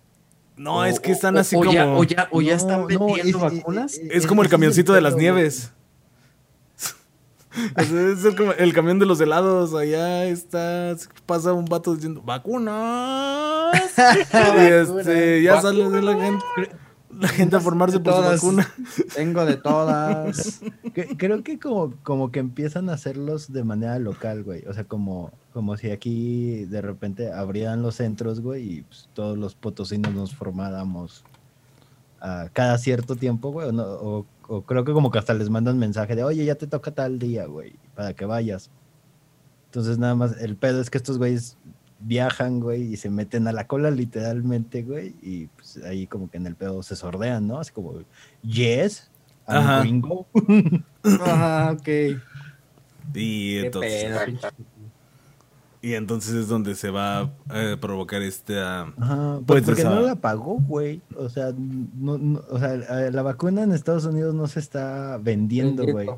No, es que están así como. Ya, o, ya, o ya están vendiendo vacunas. Es, como el camioncito de las nieves. es, el, el, camión de los helados. Allá está. Pasa un vato diciendo: ¡Vacunas! y este, ya sale de la gente. La gente a formarse por su vacuna. Tengo de todas. Creo que como, como que empiezan a hacerlos de manera local, güey. O sea, como, como si aquí de repente abrieran los centros, güey, y pues, todos los potosinos nos formáramos a cada cierto tiempo, güey. O, o, creo que como que hasta les mandan mensaje de, oye, ya te toca tal día, güey, para que vayas. Entonces nada más, el pedo es que estos güeyes viajan, güey, y se meten a la cola literalmente, güey, y pues ahí como que en el pedo se sordean, ¿no? Así como, yes, I'm Ajá, ok. Y entonces... y entonces es donde se va a eh, provocar este... Ajá, pues porque no la pagó, güey. O sea, no, o sea, la vacuna en Estados Unidos no se está vendiendo, güey.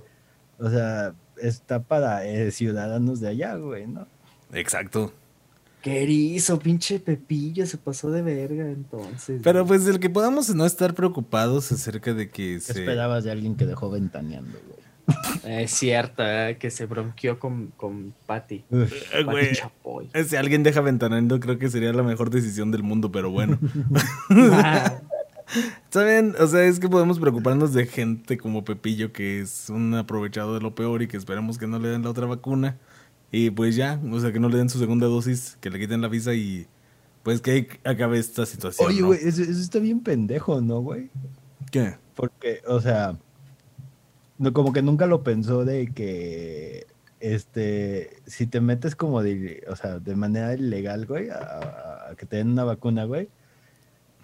O sea, está para eh, ciudadanos de allá, güey, ¿no? Exacto. ¿Qué erizo, pinche Pepillo, se pasó de verga entonces. Pero pues el que podamos no estar preocupados acerca de que se... esperabas de alguien que dejó ventaneando, güey? Es cierto, eh, que se bronqueó con, con Patty. Eh, Chapoy. Si alguien deja ventaneando, creo que sería la mejor decisión del mundo, pero bueno. ¿Saben? O sea, es que podemos preocuparnos de gente como Pepillo, que es un aprovechado de lo peor y que esperamos que no le den la otra vacuna. Y pues ya, o sea, que no le den su segunda dosis, que le quiten la visa y pues que acabe esta situación. Oye, güey, eso, está bien pendejo, ¿no, güey? ¿Qué? Porque, o sea, no, como que nunca lo pensó de que, este, si te metes como de, o sea, de manera ilegal, güey, a, a que te den una vacuna, güey,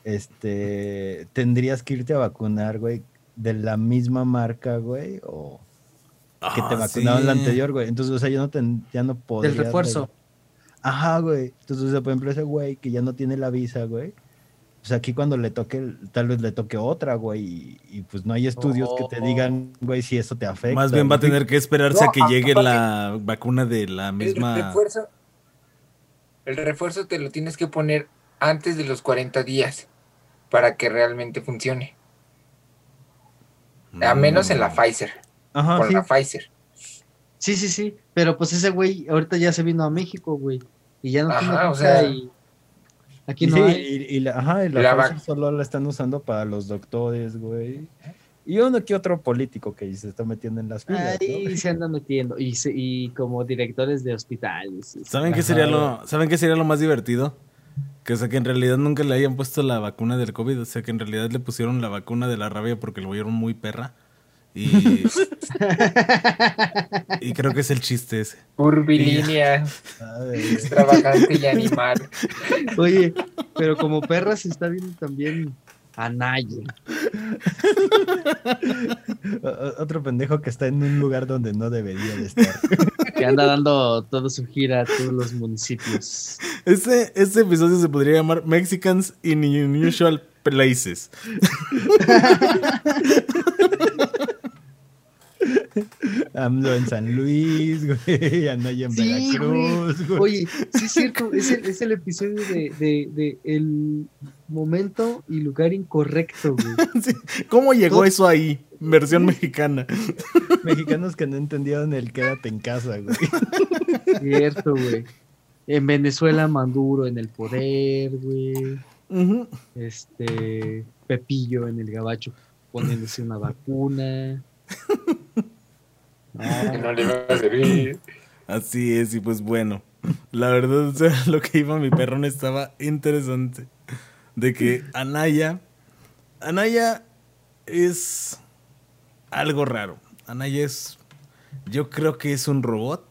este, tendrías que irte a vacunar, güey, de la misma marca, güey, o que te ah, vacunaron la anterior, güey. Entonces, o sea, ya no, ten, ya no podía. Del refuerzo. Ajá, güey. Entonces, o sea, por ejemplo, ese güey que ya no tiene la visa, güey. O sea, aquí cuando le toque, tal vez le toque otra, güey. Y, pues no hay estudios que te digan, güey, si eso te afecta. Más bien va a tener que esperarse a que llegue la vacuna de la misma. El refuerzo, el refuerzo te lo tienes que poner antes de los 40 días para que realmente funcione. A menos en la mm. Pfizer. Ajá, con la Pfizer. Sí, sí, sí. Pero pues ese güey ahorita ya se vino a México, güey. Y ya no tiene o sea, y aquí no hay. Y, la, ajá, y la, Pfizer solo la están usando para los doctores, güey. Y uno que otro político que se está metiendo en las filas. Ahí se andan metiendo. Y, y como directores de hospitales. ¿Saben qué, sería lo, ¿Saben qué sería lo más divertido? Que o sea que en realidad nunca le hayan puesto la vacuna del COVID. O sea que en realidad le pusieron la vacuna de la rabia porque lo vieron muy perra. Y, y creo que es el chiste ese. Curvilínea, extravagante y animal. Oye, pero como perra se está viendo también Anaya. Otro pendejo que está en un lugar donde no debería de estar. Que anda dando toda su gira a todos los municipios. Este, este episodio se podría llamar Mexicans in Unusual Places. AMLO en San Luis, güey, Anaya en Veracruz, güey. Oye, sí es cierto, es el, es el episodio de, de, de, el momento y lugar incorrecto, güey. ¿Cómo llegó eso ahí? Versión mexicana. Mexicanos que no entendieron el quédate en casa, güey. Cierto, güey. En Venezuela, Maduro en el poder, güey. Este, Pepillo en el gabacho poniéndose una vacuna. No le va a servir. Así es, y pues bueno. La verdad, o sea, lo que iba mi perrón estaba interesante. De que Anaya. Anaya es algo raro. Anaya es. Yo creo que es un robot.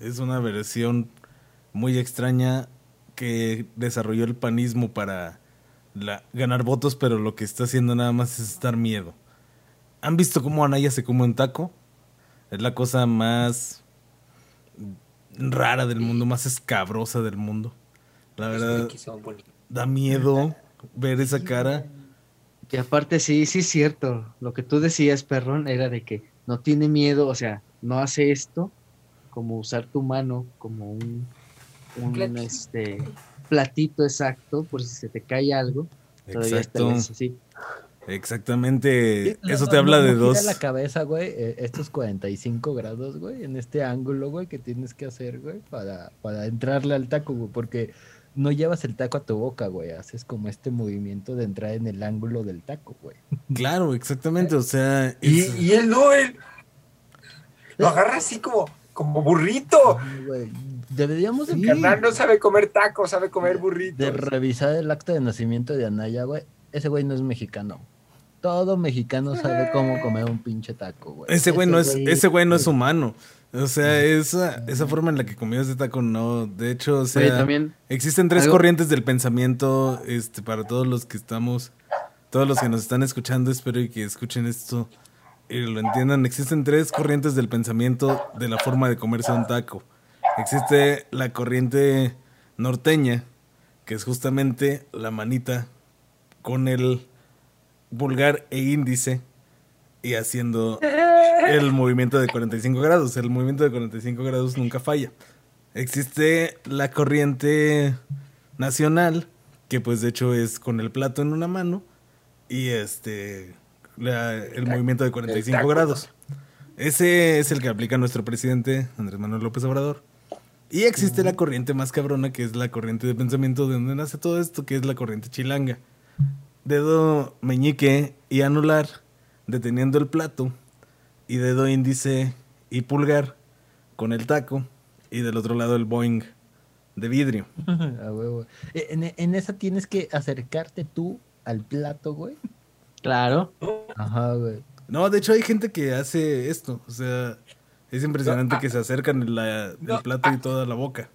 Es una versión muy extraña que desarrolló el panismo para ganar votos, pero lo que está haciendo nada más es estar miedo. ¿Han visto cómo Anaya se come un taco? Es la cosa más rara del mundo, más escabrosa del mundo. La verdad, da miedo ver esa cara. Y aparte, sí, sí es cierto. Lo que tú decías, perrón, era de que no tiene miedo, o sea, no hace esto como usar tu mano como un, un platito. este platito exacto por si se te cae algo, Exacto. sí. Exactamente. Eso te habla de dos. la cabeza, güey, eh, estos 45 grados, güey, en este ángulo, güey, que tienes que hacer, güey, para, para entrarle al taco, güey, porque no llevas el taco a tu boca, güey, haces como este movimiento de entrar en el ángulo del taco, güey. Claro, exactamente, o sea... Y, y él no, él lo agarra así como, como burrito. Deberíamos de... no sabe comer tacos, sabe comer burritos. De revisar el acta de nacimiento de Anaya, güey. Ese güey no es mexicano. Todo mexicano sabe cómo comer un pinche taco, güey. Ese güey no es, ese güey no es humano. O sea, esa, esa forma en la que comió ese taco no. De hecho, o sea, también existen tres corrientes del pensamiento, este, para todos los que estamos, todos los que nos están escuchando, espero que escuchen esto y lo entiendan. Existen tres corrientes del pensamiento de la forma de comerse un taco. Existe la corriente norteña, que es justamente la manita con el pulgar e índice y haciendo el movimiento de 45 grados. El movimiento de 45 grados nunca falla. Existe la corriente nacional, que pues de hecho es con el plato en una mano y este el movimiento de 45 grados. Ese es el que aplica nuestro presidente Andrés Manuel López Obrador. Y existe la corriente más cabrona, que es la corriente de pensamiento de donde nace todo esto, que es la corriente chilanga. Dedo meñique y anular deteniendo el plato y dedo índice y pulgar con el taco y del otro lado el Boeing de vidrio. E, en, en, esa tienes que acercarte tú al plato, güey. Claro. Ajá, güey. No, de hecho hay gente que hace esto. O sea, es impresionante que se acercan el, plato y toda la boca.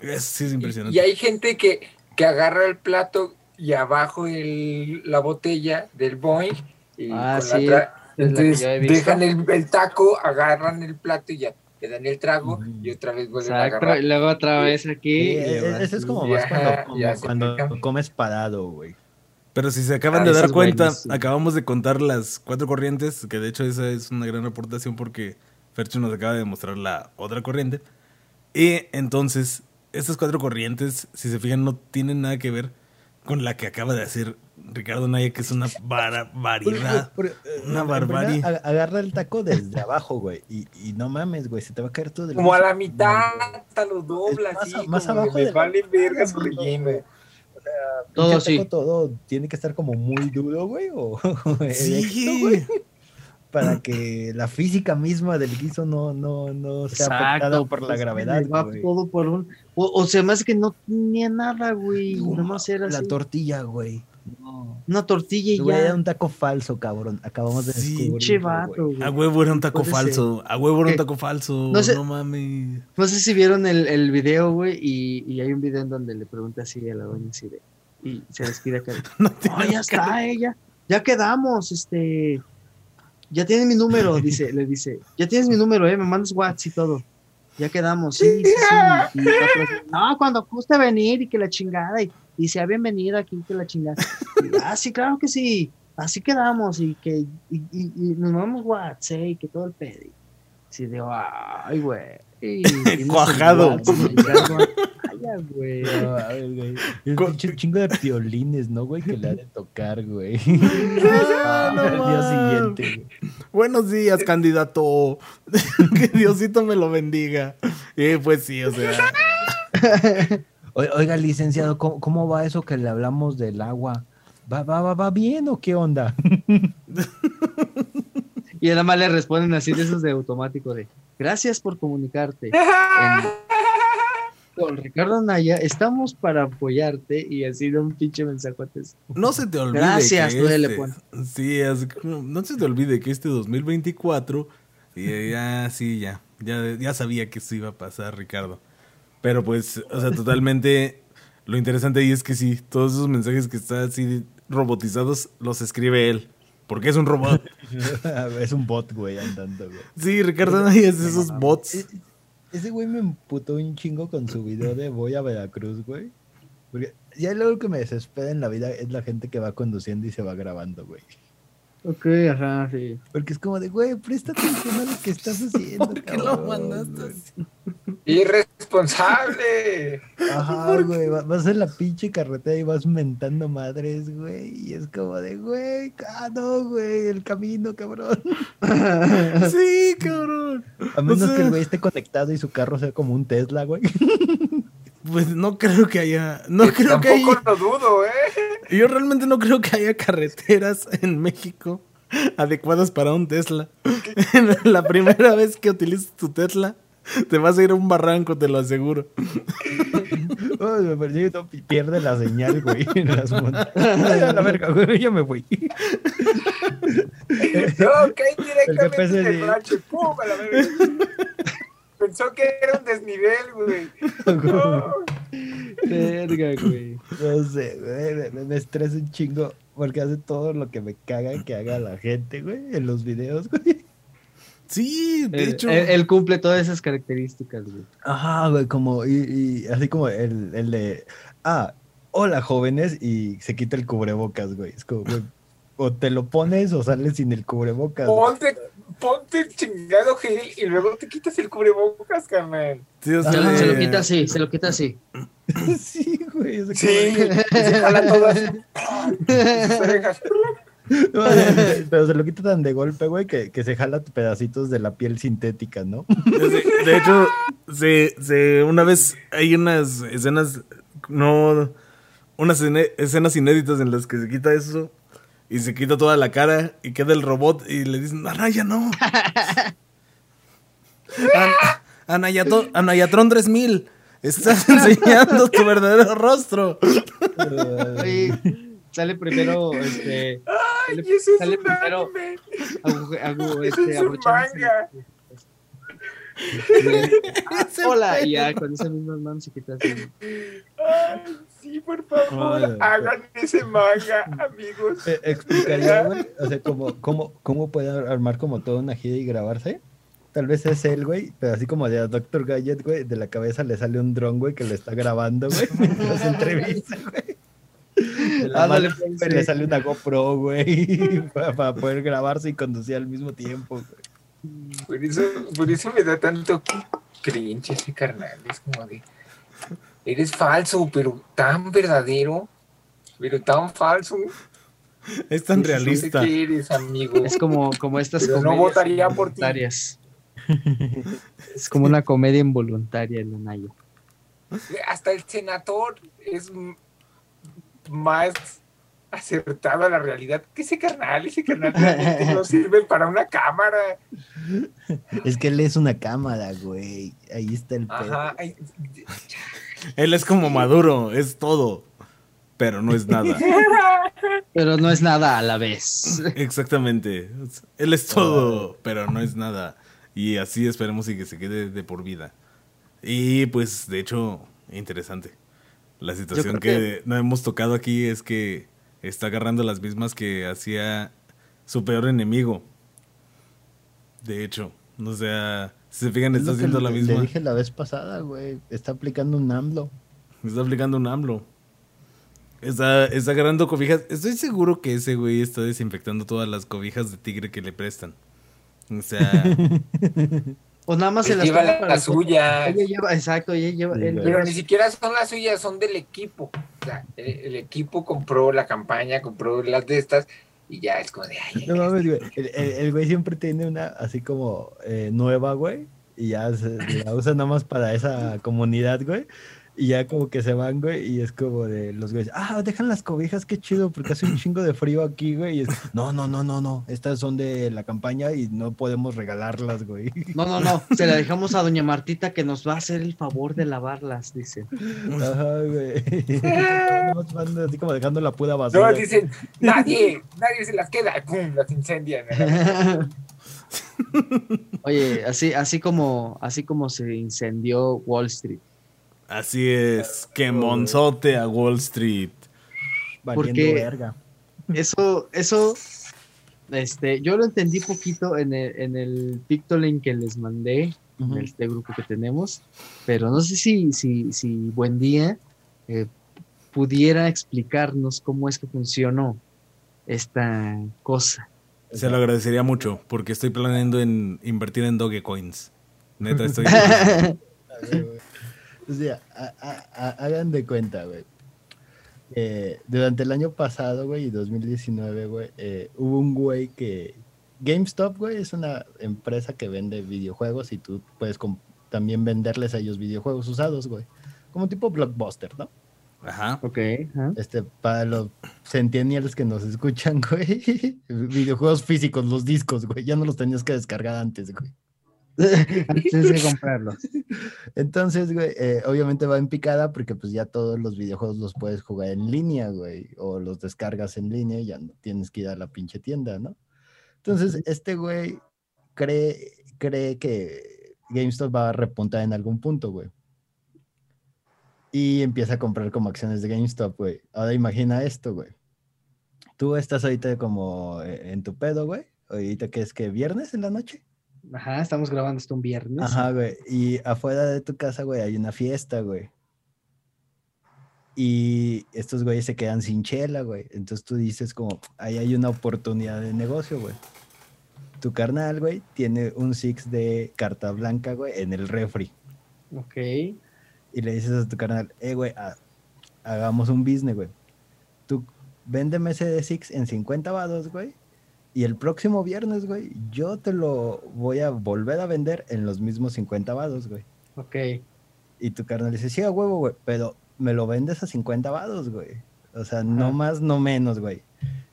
Es, sí es impresionante. Y, hay gente que, que agarra el plato y abajo el, la botella del Boeing ah, sí, entonces dejan el, taco, agarran el plato y ya te dan el trago y otra vez vuelven a agarrar. Y luego otra vez aquí. E, eso es como más cuando, comes parado, güey. Pero si se acaban ah, de dar cuenta, acabamos de contar las cuatro corrientes, que de hecho esa es una gran aportación porque Fercho nos acaba de mostrar la otra corriente. Y entonces, estas cuatro corrientes, si se fijan, no tienen nada que ver con la que acaba de hacer Ricardo Naya, que es una barbaridad. una barbaridad. Agarra el taco desde abajo, güey. Y, y, no mames, güey, se te va a caer todo Como a la mitad, hasta lo dobla, más, Más abajo. Le vale verga su relleno. todo sí. Todo tiene que estar como muy duro, güey. O, sí. güey para que la física misma del guiso no, no, no sea afectada por la gravedad. todo por un. O, sea, más que no tenía nada, güey. No, era La tortilla, güey. Una tortilla y ya. Era un taco falso, cabrón. Acabamos de descubrir. vato, A huevo era un taco falso. A huevo era un taco falso. No, sé, no mames. No sé si vieron el, el video, güey. Y, y, hay un video en donde le pregunta así a la doña así de. Y se despide acá. no, ya está, ella. Ya quedamos, este ya tienes mi número, dice, le dice, ya tienes mi número, eh, me mandas WhatsApp y todo. Ya quedamos, sí, sí, sí. no, cuando guste venir y que la chingada, y, y sea bienvenida aquí, que la chingada. ah, sí, claro que sí, así quedamos, y que y, y, nos mandamos WhatsApp, y que todo el pedo. Sí, digo, ay, güey. Cuajado. Güey. un chingo de piolines, ¿no, güey? Que le ha de tocar, güey. no, día siguiente, Buenos días, candidato. que Diosito me lo bendiga. Y pues sí, o sea. Oiga, licenciado, ¿cómo, va eso que le hablamos del agua? ¿Va, va, va, va bien o qué onda? y nada más le responden así de esos de automático de gracias por comunicarte. Con Ricardo Naya, estamos para apoyarte y así de un pinche mensaje. No se te olvide. Gracias, que este, Sí, no se te olvide que este 2024, y ya, sí, ya, ya, ya sabía que eso iba a pasar, Ricardo. Pero pues, o sea, totalmente, lo interesante ahí es que sí, todos esos mensajes que están así robotizados los escribe él. Porque es un robot. es un bot, güey, andando, güey. Sí, Ricardo Naya es de esos bots. Ese güey me emputó un chingo con su video de voy a Veracruz, güey. Porque ya lo que me desespera en la vida es la gente que va conduciendo y se va grabando, güey. Ok, ajá, sí. Porque es como de, güey, presta atención a lo que estás haciendo. ¿Por qué lo mandaste así? Irresponsable. Ajá, güey, va- vas en la pinche carretera y vas mentando madres, güey. Y es como de, güey, ah, no, güey, el camino, cabrón. Sí, cabrón. A menos O sea- que el güey esté conectado y su carro sea como un Tesla, güey. Pues no creo que haya. No creo que haya. Tampoco lo dudo, ¿eh? Yo realmente no creo que haya carreteras en México adecuadas para un Tesla. La primera vez que utilices tu Tesla, te vas a ir a un barranco, te lo aseguro. Me pareció que todo pi- pierde la señal, güey, en las montañas. Ay, a la verga, güey, ya me fui. No, caí directamente en el. ¡Pum! A la verga. Pensó que era un desnivel, güey. No. Verga, güey. No sé, güey, me- me, me estresa un chingo porque hace todo lo que me caga que haga la gente, güey, en los videos, güey. Sí, de Él, hecho. él- él cumple todas esas características, güey. Ajá, güey, como, y, y así como el, el de, ah, hola jóvenes, y se quita el cubrebocas, güey. Es como, güey, o te lo pones o sales sin el cubrebocas. güey. Ponte, el chingado gel y luego te quitas el cubrebocas, carnal. sí, o sea, Se, lo- se quita así, se lo quita así. sí, güey. como- Sí, se jala todo así. Sus orejas. Pero se lo quita tan de golpe, güey, que, que se jala pedacitos de la piel sintética, ¿no? De, de hecho, se, se- una vez hay unas escenas, no, unas escenas inéditas en las que se quita eso y se quita toda la cara y queda el robot y le dicen, Anaya, no. An- Anayato- Anayatron 3000, estás enseñando tu verdadero rostro. Sale primero, este, Ay, Sale- es sale un primero- anime. agu- agu- este, es manga. Ese Hola, y ya con esas mismas manos se quita así. Ay, sí, por favor, Ay, hagan ese manga, amigos. Eh, explicaría, güey, o sea, cómo, cómo, cómo puede armar como toda una gira y grabarse. Tal vez es él, güey, pero así como de a Dr. Gadget, güey, de la cabeza le sale un dron, güey, que le está grabando, güey, mientras entrevista, güey. Ándale, mano, pues, sí. le sale una GoPro, güey, para, para poder grabarse y conducir al mismo tiempo, güey. Por eso, por eso me da tanto cringe ese carnal. Es como de. Eres falso, pero tan verdadero. Pero tan falso. Es tan No sé realista. qué eres, amigo. Es como, como estas Pero no comedias votaría por ti. involuntarias. Es como una comedia involuntaria en Anaya. Hasta el senador es más acertado a la realidad que ese carnal. Ese carnal realmente no sirve para una cámara. Es que él es una cámara, güey. Ahí está el pedo. Ajá. Él es como Maduro, es todo, pero no es nada. Pero no es nada a la vez. Exactamente. Él es todo, pero no es nada. Y así esperemos y que se quede de por vida. Y pues, de hecho, interesante. La situación que no hemos tocado aquí es que está agarrando las mismas que hacía su peor enemigo. De hecho, o sea, si se fijan, Es está haciendo la misma. Le dije la vez pasada, güey. Está aplicando un AMLO. Está aplicando un AMLO. Está, está agarrando cobijas. Estoy seguro que ese güey está desinfectando todas las cobijas de tigre que le prestan. O sea, O nada más se Él las lleva toma la, para la suya. Ella lleva, exacto, ella lleva. Sí, él lleva Pero ni siquiera son las suyas, son del equipo. O sea, el, el equipo compró la campaña, compró las de estas y ya es como de, ay, No mames, güey. El, el- el güey siempre tiene una así como eh, nueva, güey. Y ya se, la usa nada más para esa comunidad, güey. Y ya como que se van, güey. Y es como de los güeyes, ah, dejan las cobijas, qué chido, porque hace un chingo de frío aquí, güey. Y es, no, no, no, no, no. Estas son de la campaña y no podemos regalarlas, güey. No, no, no. Se la dejamos a doña Martita que nos va a hacer el favor de lavarlas, dice. Ajá, güey. Van así como dejando la puta basura. no, dicen, nadie, nadie se las queda, ¡pum! las incendian. Oye, así, así como, así como se incendió Wall Street. Así es. Que monzote a Wall Street. Valiendo porque- verga. Eso, eso, este, yo lo entendí poquito en el, en el Pictoline que les mandé, en este grupo que tenemos, pero no sé si, si, si Buen Día eh, pudiera explicarnos cómo es que funcionó esta cosa. Se lo agradecería mucho, porque estoy planeando en invertir en Dogecoins. Neta, estoy... o sea, hagan de cuenta, güey. Eh, durante el año pasado, güey, y 2019, güey, eh, hubo un güey que... GameStop, güey, es una empresa que vende videojuegos y tú puedes también venderles a ellos videojuegos usados, güey. Como tipo blockbuster, ¿no? Ajá. Ok. Este, para los centennials que nos escuchan, güey. Videojuegos físicos, los discos, güey. Ya no los tenías que descargar antes, güey. antes de comprarlos. Entonces, güey, eh, obviamente va en picada porque pues ya todos los videojuegos los puedes jugar en línea, güey. O los descargas en línea y ya no tienes que ir a la pinche tienda, ¿no? Entonces, este güey cree, cree que GameStop va a repuntar en algún punto, güey y empieza a comprar como acciones de GameStop, güey. Ahora imagina esto, güey. Tú estás ahorita como eh, en tu pedo, güey. Ahorita que es que viernes en la noche. Ajá, estamos grabando esto un viernes. Ajá, güey. Y afuera de tu casa, güey, hay una fiesta, güey. Y estos güeyes se quedan sin chela, güey. Entonces tú dices como, ahí hay una oportunidad de negocio, güey. Tu carnal, güey, tiene un six de carta blanca, güey, en el refri. Ok y le dices a tu canal, eh, güey, hagamos un business, güey. Tú véndeme ese de Six en 50 vados, güey. Y el próximo viernes, güey, yo te lo voy a volver a vender en los mismos 50 vados, güey. Ok. Y tu carnal dice, sí, a huevo, güey, pero me lo vendes a 50 vados, güey. O sea, no más, no menos, güey.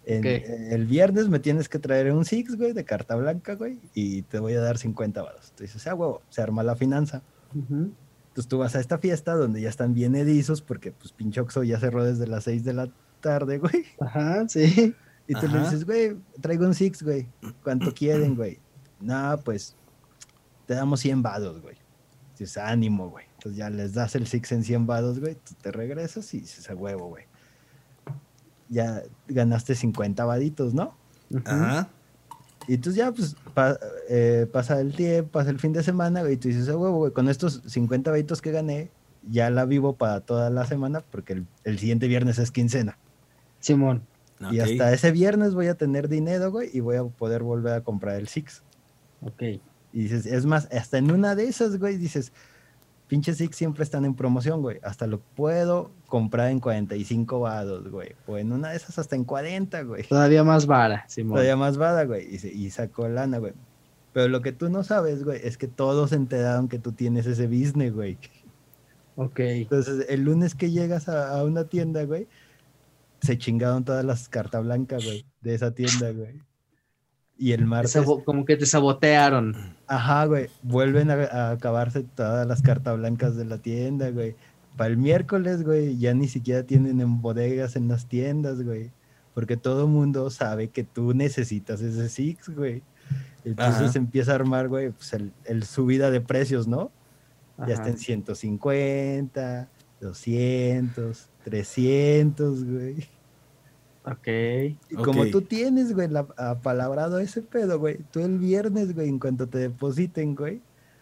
El viernes me tienes que traer un Six, güey, de carta blanca, güey, y te voy a dar 50 vados. Tú dices, ah, huevo, se arma la finanza. Entonces tú vas a esta fiesta donde ya están bien edizos porque pues pinche Oxo ya cerró desde las 6 de la tarde, güey. Ajá, sí. Y tú le dices, güey, traigo un Six, güey. ¿Cuánto quieren, güey? No, pues te damos 100 vados, güey. Dices, ánimo, güey. Entonces ya les das el Six en 100 vados, güey. Tú te regresas y dices, a huevo, güey. Ya ganaste 50 vaditos, ¿no? Ajá. Y entonces ya, pues, eh, pasa el tiempo, pasa el fin de semana, y tú dices, oh, huevo, güey, con estos 50 veitos que gané, ya la vivo para toda la semana, porque el, siguiente viernes es quincena. Simón. Y hasta ese viernes voy a tener dinero, güey, y voy a poder volver a comprar el Six. Ok. Y dices, es más, hasta en una de esas, güey, dices, pinches Six siempre están en promoción, güey. Hasta lo puedo comprar en 45 vados, güey. O en una de esas hasta en 40, güey. Todavía más vara, Simón. Todavía más vara, güey. Y, y sacó lana, güey. Pero lo que tú no sabes, güey, es que todos se enteraron que tú tienes ese business, güey. Ok. Entonces, el lunes que llegas a, una tienda, güey, se chingaron todas las cartas blancas, güey, de esa tienda, güey. Y el martes. Como que te sabotearon. Ajá, güey. Vuelven a, acabarse todas las cartas blancas de la tienda, güey. Para el miércoles, güey, ya ni siquiera tienen en bodegas en las tiendas, güey. Porque todo el mundo sabe que tú necesitas ese Six, güey. Entonces empieza a armar, güey, pues el, subida de precios, ¿no? Ya está en 150, 200, 300, güey. Ok. Y como tú tienes, güey, la, apalabrado ese pedo, güey, tú el viernes, güey, en cuanto te depositen, güey,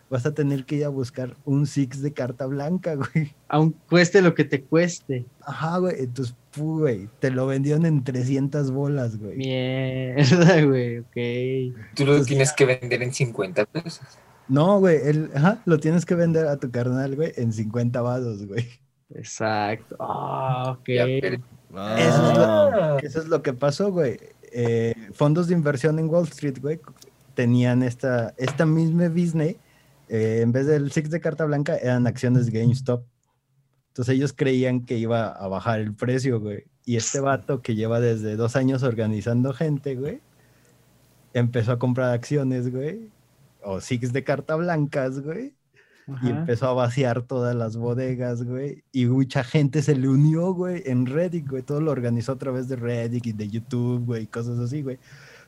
vas a tener que ir a buscar un Six de carta blanca, güey. Aun cueste lo que te cueste. Ajá, güey. Entonces, güey, te lo vendieron en 300 bolas, güey. Mierda, güey, ok. Tú lo tienes que vender en 50 pesos. No, güey, ajá, lo tienes que vender a tu carnal, güey, en 50 vados, güey. Exacto. Ah, ok. Ah. Eso, es lo, que pasó, güey. Eh, fondos de inversión en Wall Street, güey, tenían esta, esta misma business. Eh, en vez del Six de carta blanca, eran acciones de GameStop. Entonces ellos creían que iba a bajar el precio, güey. Y este vato que lleva desde dos años organizando gente, güey, empezó a comprar acciones, güey. O Six de carta blancas, güey y empezó a vaciar todas las bodegas, güey. Y mucha gente se le unió, güey, en Reddit, güey. Todo lo organizó a través de Reddit y de YouTube, güey, cosas así, güey.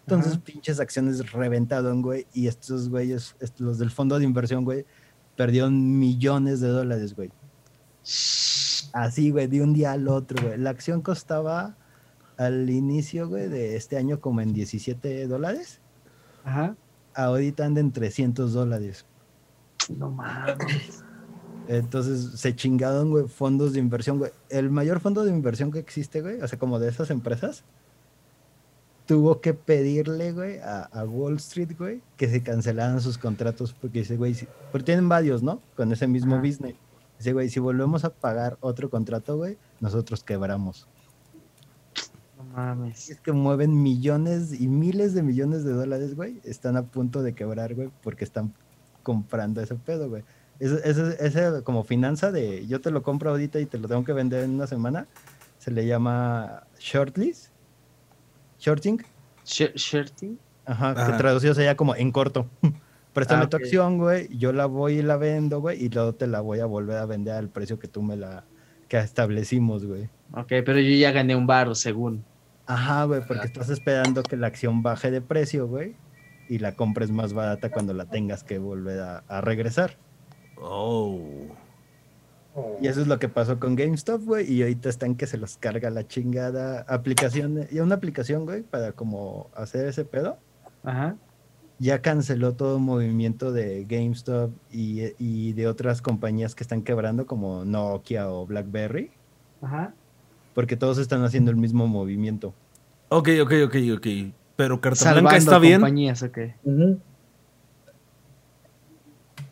Entonces, pinches acciones reventaron, güey. Y estos güeyes, los del fondo de inversión, güey, perdieron millones de dólares, güey. Así, güey, de un día al otro, güey. La acción costaba al inicio, güey, de este año como en 17 dólares. Ajá. Ahorita anda en 300 dólares. No mames. Entonces se chingaron, güey, fondos de inversión, güey. El mayor fondo de inversión que existe, güey, o sea, como de esas empresas. tuvo que pedirle, güey, a, a Wall Street, güey, que se cancelaran sus contratos porque dice, güey, si- porque tienen varios, ¿no? Con ese mismo Ajá. business. Dice, güey, si volvemos a pagar otro contrato, güey, nosotros quebramos. No mames. Es que mueven millones y miles de millones de dólares, güey. Están a punto de quebrar, güey, porque están comprando ese pedo, güey. Ese, ese, ese como finanza de yo te lo compro ahorita y te lo tengo que vender en una semana, se le llama shortlist. Shorting. Sh- Shirting. Ajá, Ajá. que traducido sería como en corto. Préstame Ah, tu acción, güey, yo la voy y la vendo, güey, y luego te la voy a volver a vender al precio que tú me la que establecimos, güey. Ok, pero yo ya gané un barro, según. Ajá, güey, porque estás esperando que la acción baje de precio, güey, y la compres más barata cuando la tengas que volver a, a regresar. Oh. Y eso es lo que pasó con GameStop, güey, y ahorita están que se los carga la chingada aplicación, y una aplicación, güey, para como hacer ese pedo. Ajá. ya canceló todo movimiento de GameStop y, y de otras compañías que están quebrando como Nokia o BlackBerry, Ajá. porque todos están haciendo el mismo movimiento. Ok, ok, ok, ok. Pero Carta Salvando Blanca está bien. compañías, ok.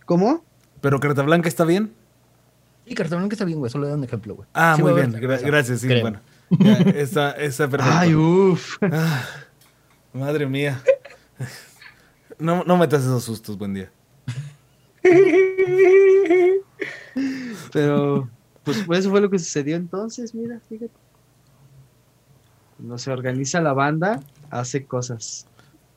¿Cómo? Pero Carta Blanca está bien. Y Cartón que está bien, güey, solo da un ejemplo, güey. Ah, Sí muy bien. gra- gracias, sí, creo. bueno. Ya, está, está perfecto. Ay, uff. Ah, madre mía. No, no metas esos sustos, buen día. Pero, pues eso fue lo que sucedió entonces, mira, fíjate. No se organiza la banda, hace cosas.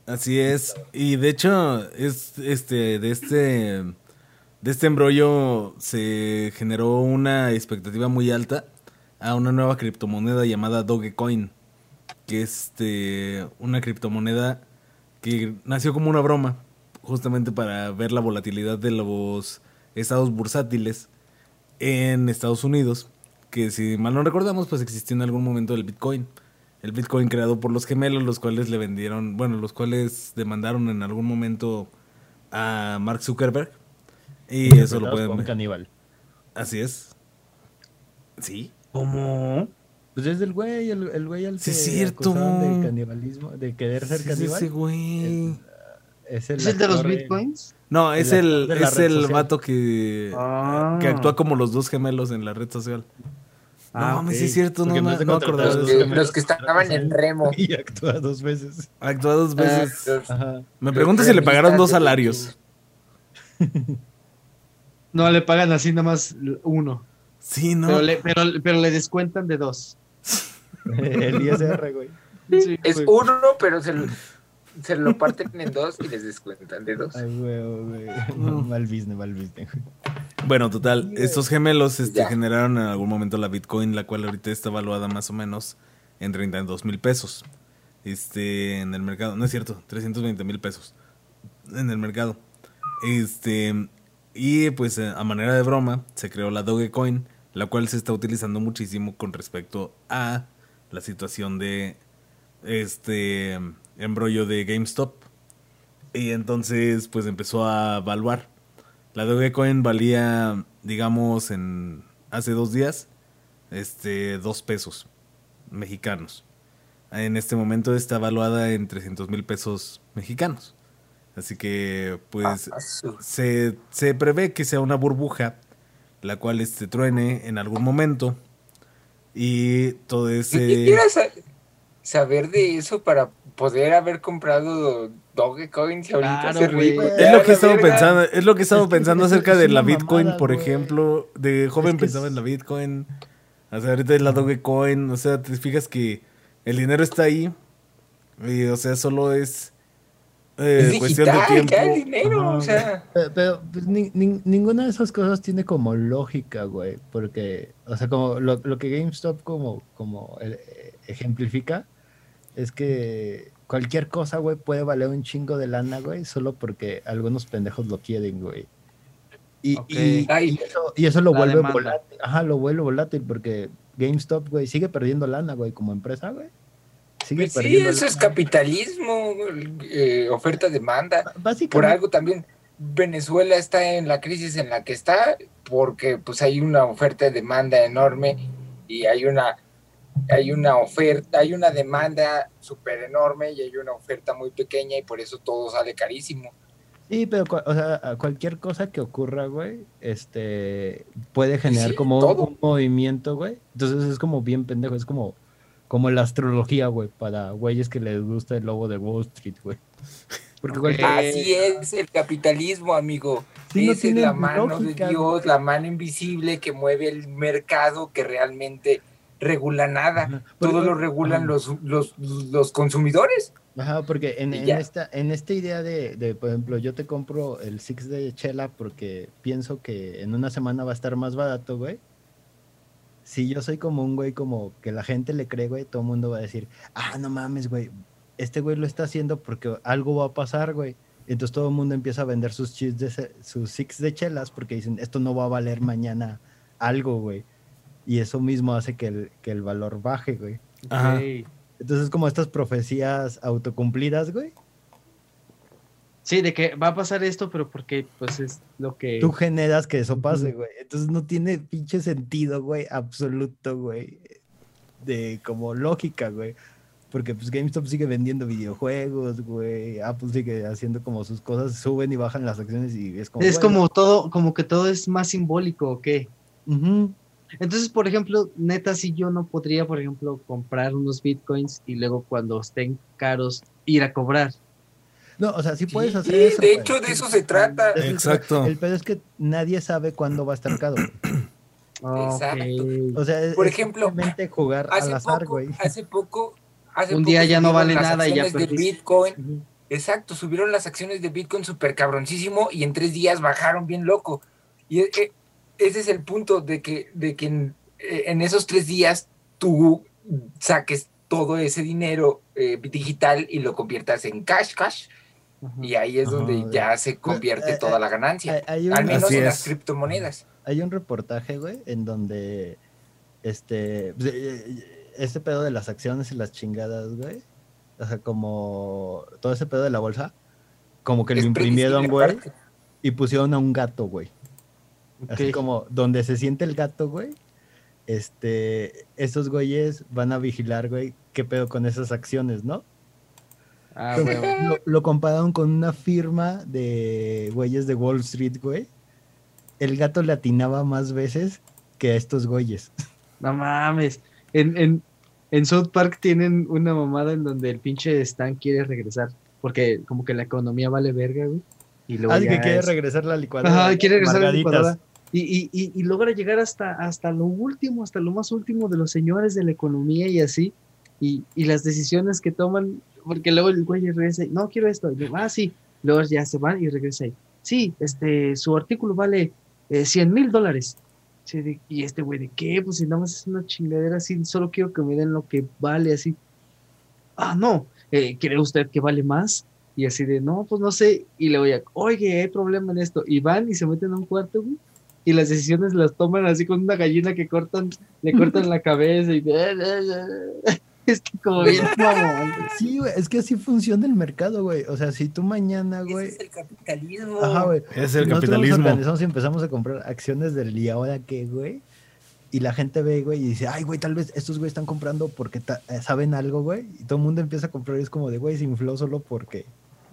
Así es. Y de hecho, es este, de este, de este embrollo se generó una expectativa muy alta a una nueva criptomoneda llamada Dogecoin, que es este, una criptomoneda que nació como una broma, justamente para ver la volatilidad de los estados bursátiles en Estados Unidos, que si mal no recordamos, pues existió en algún momento el Bitcoin. El Bitcoin creado por los gemelos, los cuales le vendieron, bueno, los cuales demandaron en algún momento a Mark Zuckerberg. Y eso lo pueden Con ver. caníbal. Así es. Sí. ¿Cómo? Pues es del güey, el, el güey al Sí, que es cierto. de canibalismo, de querer ser Sí, caníbal. ese güey. Es el, ¿Es el de los bitcoins? No, es el es el social. vato que, Ah. que actúa como los dos gemelos en la red social. No Ah, mames, ok. sí es cierto, no, Porque no, no no acordaba de Los que, los que estaban en remo. Y actúa dos veces. Actúa dos veces. Los- Ajá. Me pregunto si le pagaron dos salarios. No, le pagan así nada más uno. Sí, no. Pero, le, pero, pero le descuentan de dos. El ISR, güey. Sí, Es güey. uno, pero se lo, se lo parten en dos y les descuentan de dos. Ay, güey, güey. Mal business, mal business. güey. Bueno, total, estos gemelos este, Ya. generaron en algún momento la Bitcoin, la cual ahorita está valuada más o menos en 32 mil pesos. Este, en el mercado, no es cierto, 320 mil pesos en el mercado. Este, y pues eh, a manera de broma, se creó la Dogecoin, la cual se está utilizando muchísimo con respecto a la situación de este embrollo de GameStop. Y entonces, pues empezó a evaluar. La Dogecoin valía, digamos, en hace dos días, este, dos pesos mexicanos. En este momento está valuada en 300 mil pesos mexicanos. Así que, pues, Ah, se, se prevé que sea una burbuja, la cual este, truene en algún momento. Y todo ese... saber de eso para poder haber comprado Dogecoin y ahorita Claro. Es lo que he estado pensando, es lo que he estado Es pensando acerca es de la Bitcoin, mamada, por ejemplo. De joven Es que pensaba es- en la Bitcoin. O sea, ahorita es la Dogecoin. O sea, te fijas que el dinero está ahí. Y, o sea, solo es eh, Es cuestión de tiempo. ya el dinero, Ajá, o sea. Pero, pero, pues, ni- ni- ninguna de esas cosas tiene como lógica, güey. Porque, o sea, como lo, lo que GameStop como, como eh, ejemplifica es que cualquier cosa, güey, puede valer un chingo de lana, güey, solo porque algunos pendejos lo quieren, güey. Y, y- Ay. y eso, y eso lo La vuelve demanda. volátil. Ajá, lo vuelve volátil porque GameStop, güey, sigue perdiendo lana, güey, como empresa, güey. Sigue Pues sí, eso es capitalismo, eh, oferta-demanda. Por Básicamente, algo también Venezuela está en la crisis en la que está, porque pues hay una oferta-demanda enorme y hay una hay una oferta, hay una demanda súper enorme y hay una oferta muy pequeña y por eso todo sale carísimo. Sí, pero o sea, cualquier cosa que ocurra, güey, este puede generar como un, movimiento, güey. Entonces es como bien pendejo, es como como la astrología, güey, para güeyes que les gusta el lobo de Wall Street, güey. Porque Así es el capitalismo, amigo. es la mano de Dios, la mano invisible que mueve el mercado que realmente regula nada. Todo lo regulan los, los, consumidores. Ajá, porque en, esta, en esta idea de, de, por ejemplo, yo te compro el Six de Chela porque pienso que en una semana va a estar más barato, güey si yo soy como un güey como que la gente le cree, güey, todo el mundo va a decir, ah, no mames, güey, este güey lo está haciendo porque algo va a pasar, güey. Entonces todo el mundo empieza a vender sus de sus six de chelas porque dicen, esto no va a valer mañana algo, güey. Y eso mismo hace que el, que el valor baje, güey. Entonces como estas profecías autocumplidas, güey. Sí, de que va a pasar esto, pero porque pues es lo que... Tú generas que eso pase, güey. Entonces no tiene pinche sentido, güey, absoluto, güey. De como lógica, güey. Porque pues GameStop sigue vendiendo videojuegos, güey. Apple sigue haciendo como sus cosas, suben y bajan las acciones y es como... Es como todo, como que todo es más simbólico, ¿o qué? Entonces, por ejemplo, neta, si yo no podría, por ejemplo, comprar unos bitcoins y luego cuando estén caros ir a cobrar. No, o sea, sí puedes hacer eso. De hecho, de eso se trata. Exacto. El pedo es que nadie sabe cuándo va a estar caro. Exacto. O sea, por ejemplo, jugar al azar, güey. Hace poco, hace un día ya no vale nada y ya de Bitcoin. Exacto, subieron las acciones de Bitcoin súper cabroncísimo y en tres días bajaron bien loco. Y e, e, ese es el punto de que, de que en, e, esos tres días tú saques todo ese dinero eh, digital y lo conviertas en cash, cash, y ahí es donde ya se convierte eh, toda la ganancia. al menos en las criptomonedas. Hay un reportaje, güey, en donde este, eh, este pedo de las acciones y las chingadas, güey. O sea, como todo ese pedo de la bolsa, como que lo imprimieron, güey, y pusieron a un gato, güey. Así como donde se siente el gato, güey. Este, esos güeyes van a vigilar, güey, qué pedo con esas acciones, ¿no? Ah, lo, compararon con una firma de güeyes de Wall Street, güey. El gato le atinaba más veces que a estos güeyes. No mames. En, en, South Park tienen una mamada en donde el pinche Stan quiere regresar. Porque como que la economía vale verga, güey. Y luego ah, que quiere regresar la licuadora. Ajá, quiere regresar la licuadora. Y, y, y, logra llegar hasta, hasta lo último, hasta lo más último de los señores de la economía y así. Y, y las decisiones que toman porque luego el güey regresa, no quiero esto, ah, sí, luego ya se van y regresa sí, este, su artículo vale 100 eh, mil dólares. y este güey, ¿de qué? Pues si nada más es una chingadera así, solo quiero que me den lo que vale así. Ah, no, eh, ¿cree usted que vale más? Y así de, no, pues no sé. Y le voy a, oye, hay problema en esto. Y van y se meten a un cuarto, güey. Y las decisiones las toman así con una gallina que cortan, le cortan la cabeza y... Es que como bien Sí, güey, es que así funciona el mercado, güey. O sea, si tú mañana, güey. es el capitalismo. Ajá, güey. Es el capitalismo. Nos y empezamos a comprar acciones del y ahora qué, güey. Y la gente ve, güey, y dice, ay, güey, tal vez estos güey están comprando porque eh, saben algo, güey. Y todo el mundo empieza a comprar y es como de, güey, se infló solo porque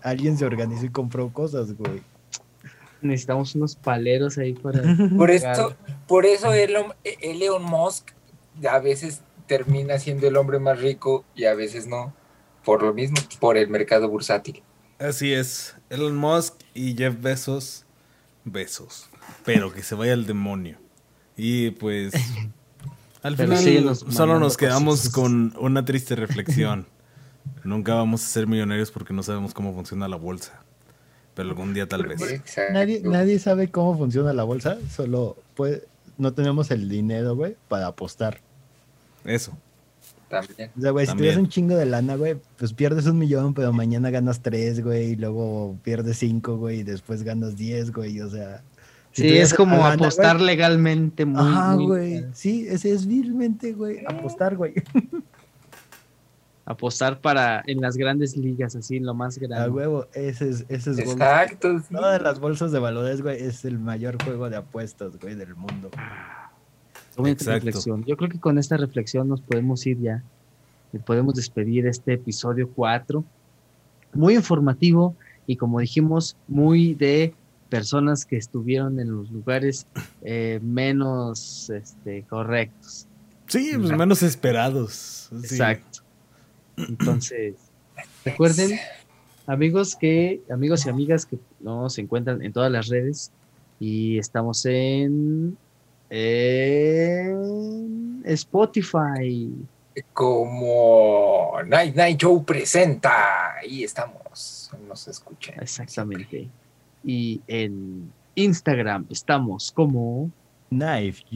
alguien se organizó y compró cosas, güey. Necesitamos unos paleros ahí para. Por esto, por eso Elon, Elon Musk a veces termina siendo el hombre más rico y a veces no. Por lo mismo, por el mercado bursátil. Así es. Elon Musk y Jeff Bezos, besos. Pero que se vaya al demonio. Y pues. Al final solo nos quedamos con una triste reflexión. Nunca vamos a ser millonarios porque no sabemos cómo funciona la bolsa. Pero algún día tal vez. Nadie, nadie sabe cómo funciona la bolsa, solo pues no tenemos el dinero, güey, para apostar. Eso. También. O sea, güey, si tienes un chingo de lana, güey, pues pierdes un millón, pero mañana ganas tres, güey, y luego pierdes cinco, güey, y después ganas diez, güey, o sea. sí, es como apostar legalmente muy. Ajá, güey. Sí, ese es vilmente, güey. Apostar, güey. apostar para en las grandes ligas, así, en lo más grande. A huevo, ese es, ese es Exacto. Todas las bolsas de valores, güey, es el mayor juego de apuestas, güey, del mundo. reflexión. Yo creo que con esta reflexión nos podemos ir ya. Y podemos despedir este episodio 4. Muy informativo y como dijimos, muy de personas que estuvieron en los lugares eh, menos este, correctos. Sí, pues menos esperados. Exacto. Entonces, recuerden, amigos que, amigos y amigas que nos encuentran en todas las redes y estamos en, en Spotify. Como Night Night Show presenta, ahí estamos, nos escuchan. Exactamente. Y en Instagram estamos como knife-n-c.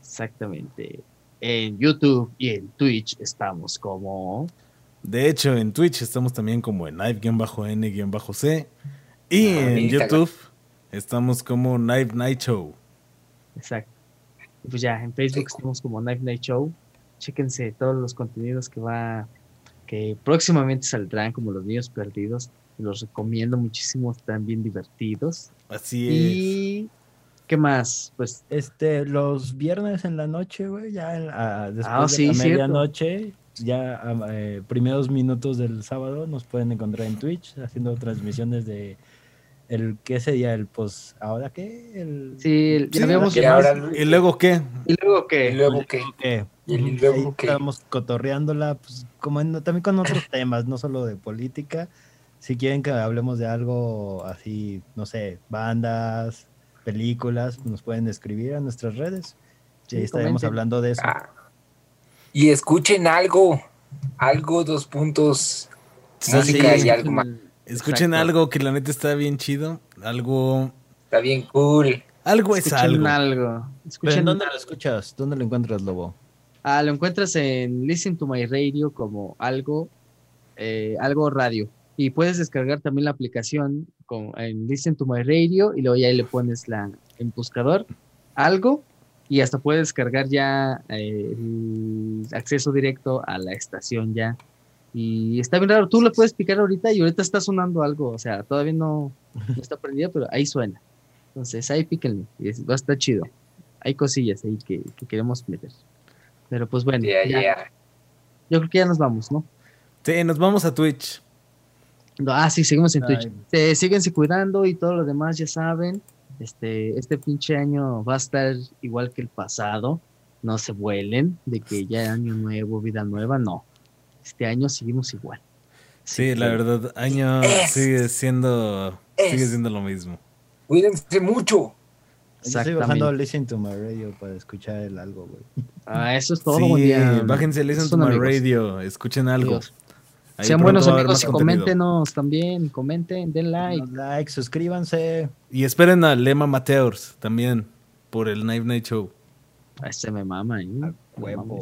Exactamente. En YouTube y en Twitch estamos como. De hecho, en Twitch estamos también como en knife-n-c. Y ah, en YouTube estamos como Knife Night Show. Exacto. Pues ya, en Facebook estamos como Knife Night Show. Chéquense todos los contenidos que va que próximamente saldrán como Los Niños Perdidos. Los recomiendo muchísimo, están bien divertidos. Así es. Y ¿qué más? Pues este los viernes en la noche, güey, ya ah, después ah, de la medianoche, ya eh, primeros minutos del sábado nos pueden encontrar en Twitch haciendo transmisiones de el qué sería el pues ahora qué el sí, ya habíamos y luego qué y luego qué y luego qué y luego qué estamos cotorreándola pues como también con otros temas no solo de política. Si quieren que hablemos de algo así no sé bandas películas nos pueden escribir a nuestras redes y ahí estaremos hablando de eso ah. y escuchen algo algo dos puntos música y algo más Escuchen algo que la neta está bien chido. Algo. Está bien cool. Algo es algo. algo. Escuchen ¿Dónde lo escuchas? ¿Dónde lo encuentras, Lobo? Ah, lo encuentras en Listen to My Radio como algo, eh, algo radio. Y puedes descargar también la aplicación con, en Listen to My Radio y luego ya ahí le pones la, en buscador algo y hasta puedes descargar ya eh, el acceso directo a la estación ya y está bien raro, tú le puedes picar ahorita y ahorita está sonando algo, o sea, todavía no, está prendido, pero ahí suena. Entonces ahí píquenle, y va a estar chido. Hay cosillas ahí que, queremos meter. Pero pues bueno, yo creo que ya nos vamos, ¿no? Sí, nos vamos a Twitch. Ah, sí, seguimos en Twitch. Eh, síguense cuidando y todo lo demás, ya saben. Este, este pinche año va a estar igual que el pasado. No se vuelen de que ya año nuevo, vida nueva, no este año seguimos igual. Sí, la verdad, año sigue siendo sigue siendo lo mismo. Cuídense mucho. Estoy bajando Listen to My Radio para escuchar el algo, güey. Ah, eso es todo. Sí, bájense Listen to My Radio, escuchen algo. Sean buenos amigos y coméntenos también, comenten, den like. like, suscríbanse. Y esperen a Lema Mateos también por el Night Night Show. A este me mama, ¿eh? huevo.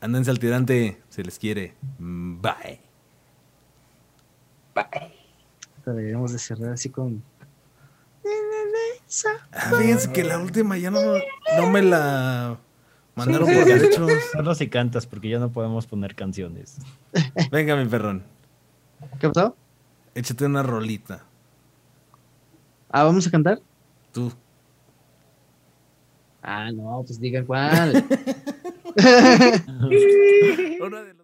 Andense al tirante, se les quiere. Bye. Bye. Deberíamos de cerrar así con. Ah, fíjense que la última ya no, no me la mandaron por derechos. Solo si cantas, porque ya no podemos poner canciones. Venga, mi perrón. ¿Qué pasó? Échate una rolita. Ah, ¿vamos a cantar? Tú. Ah, no, pues digan cuál. Una de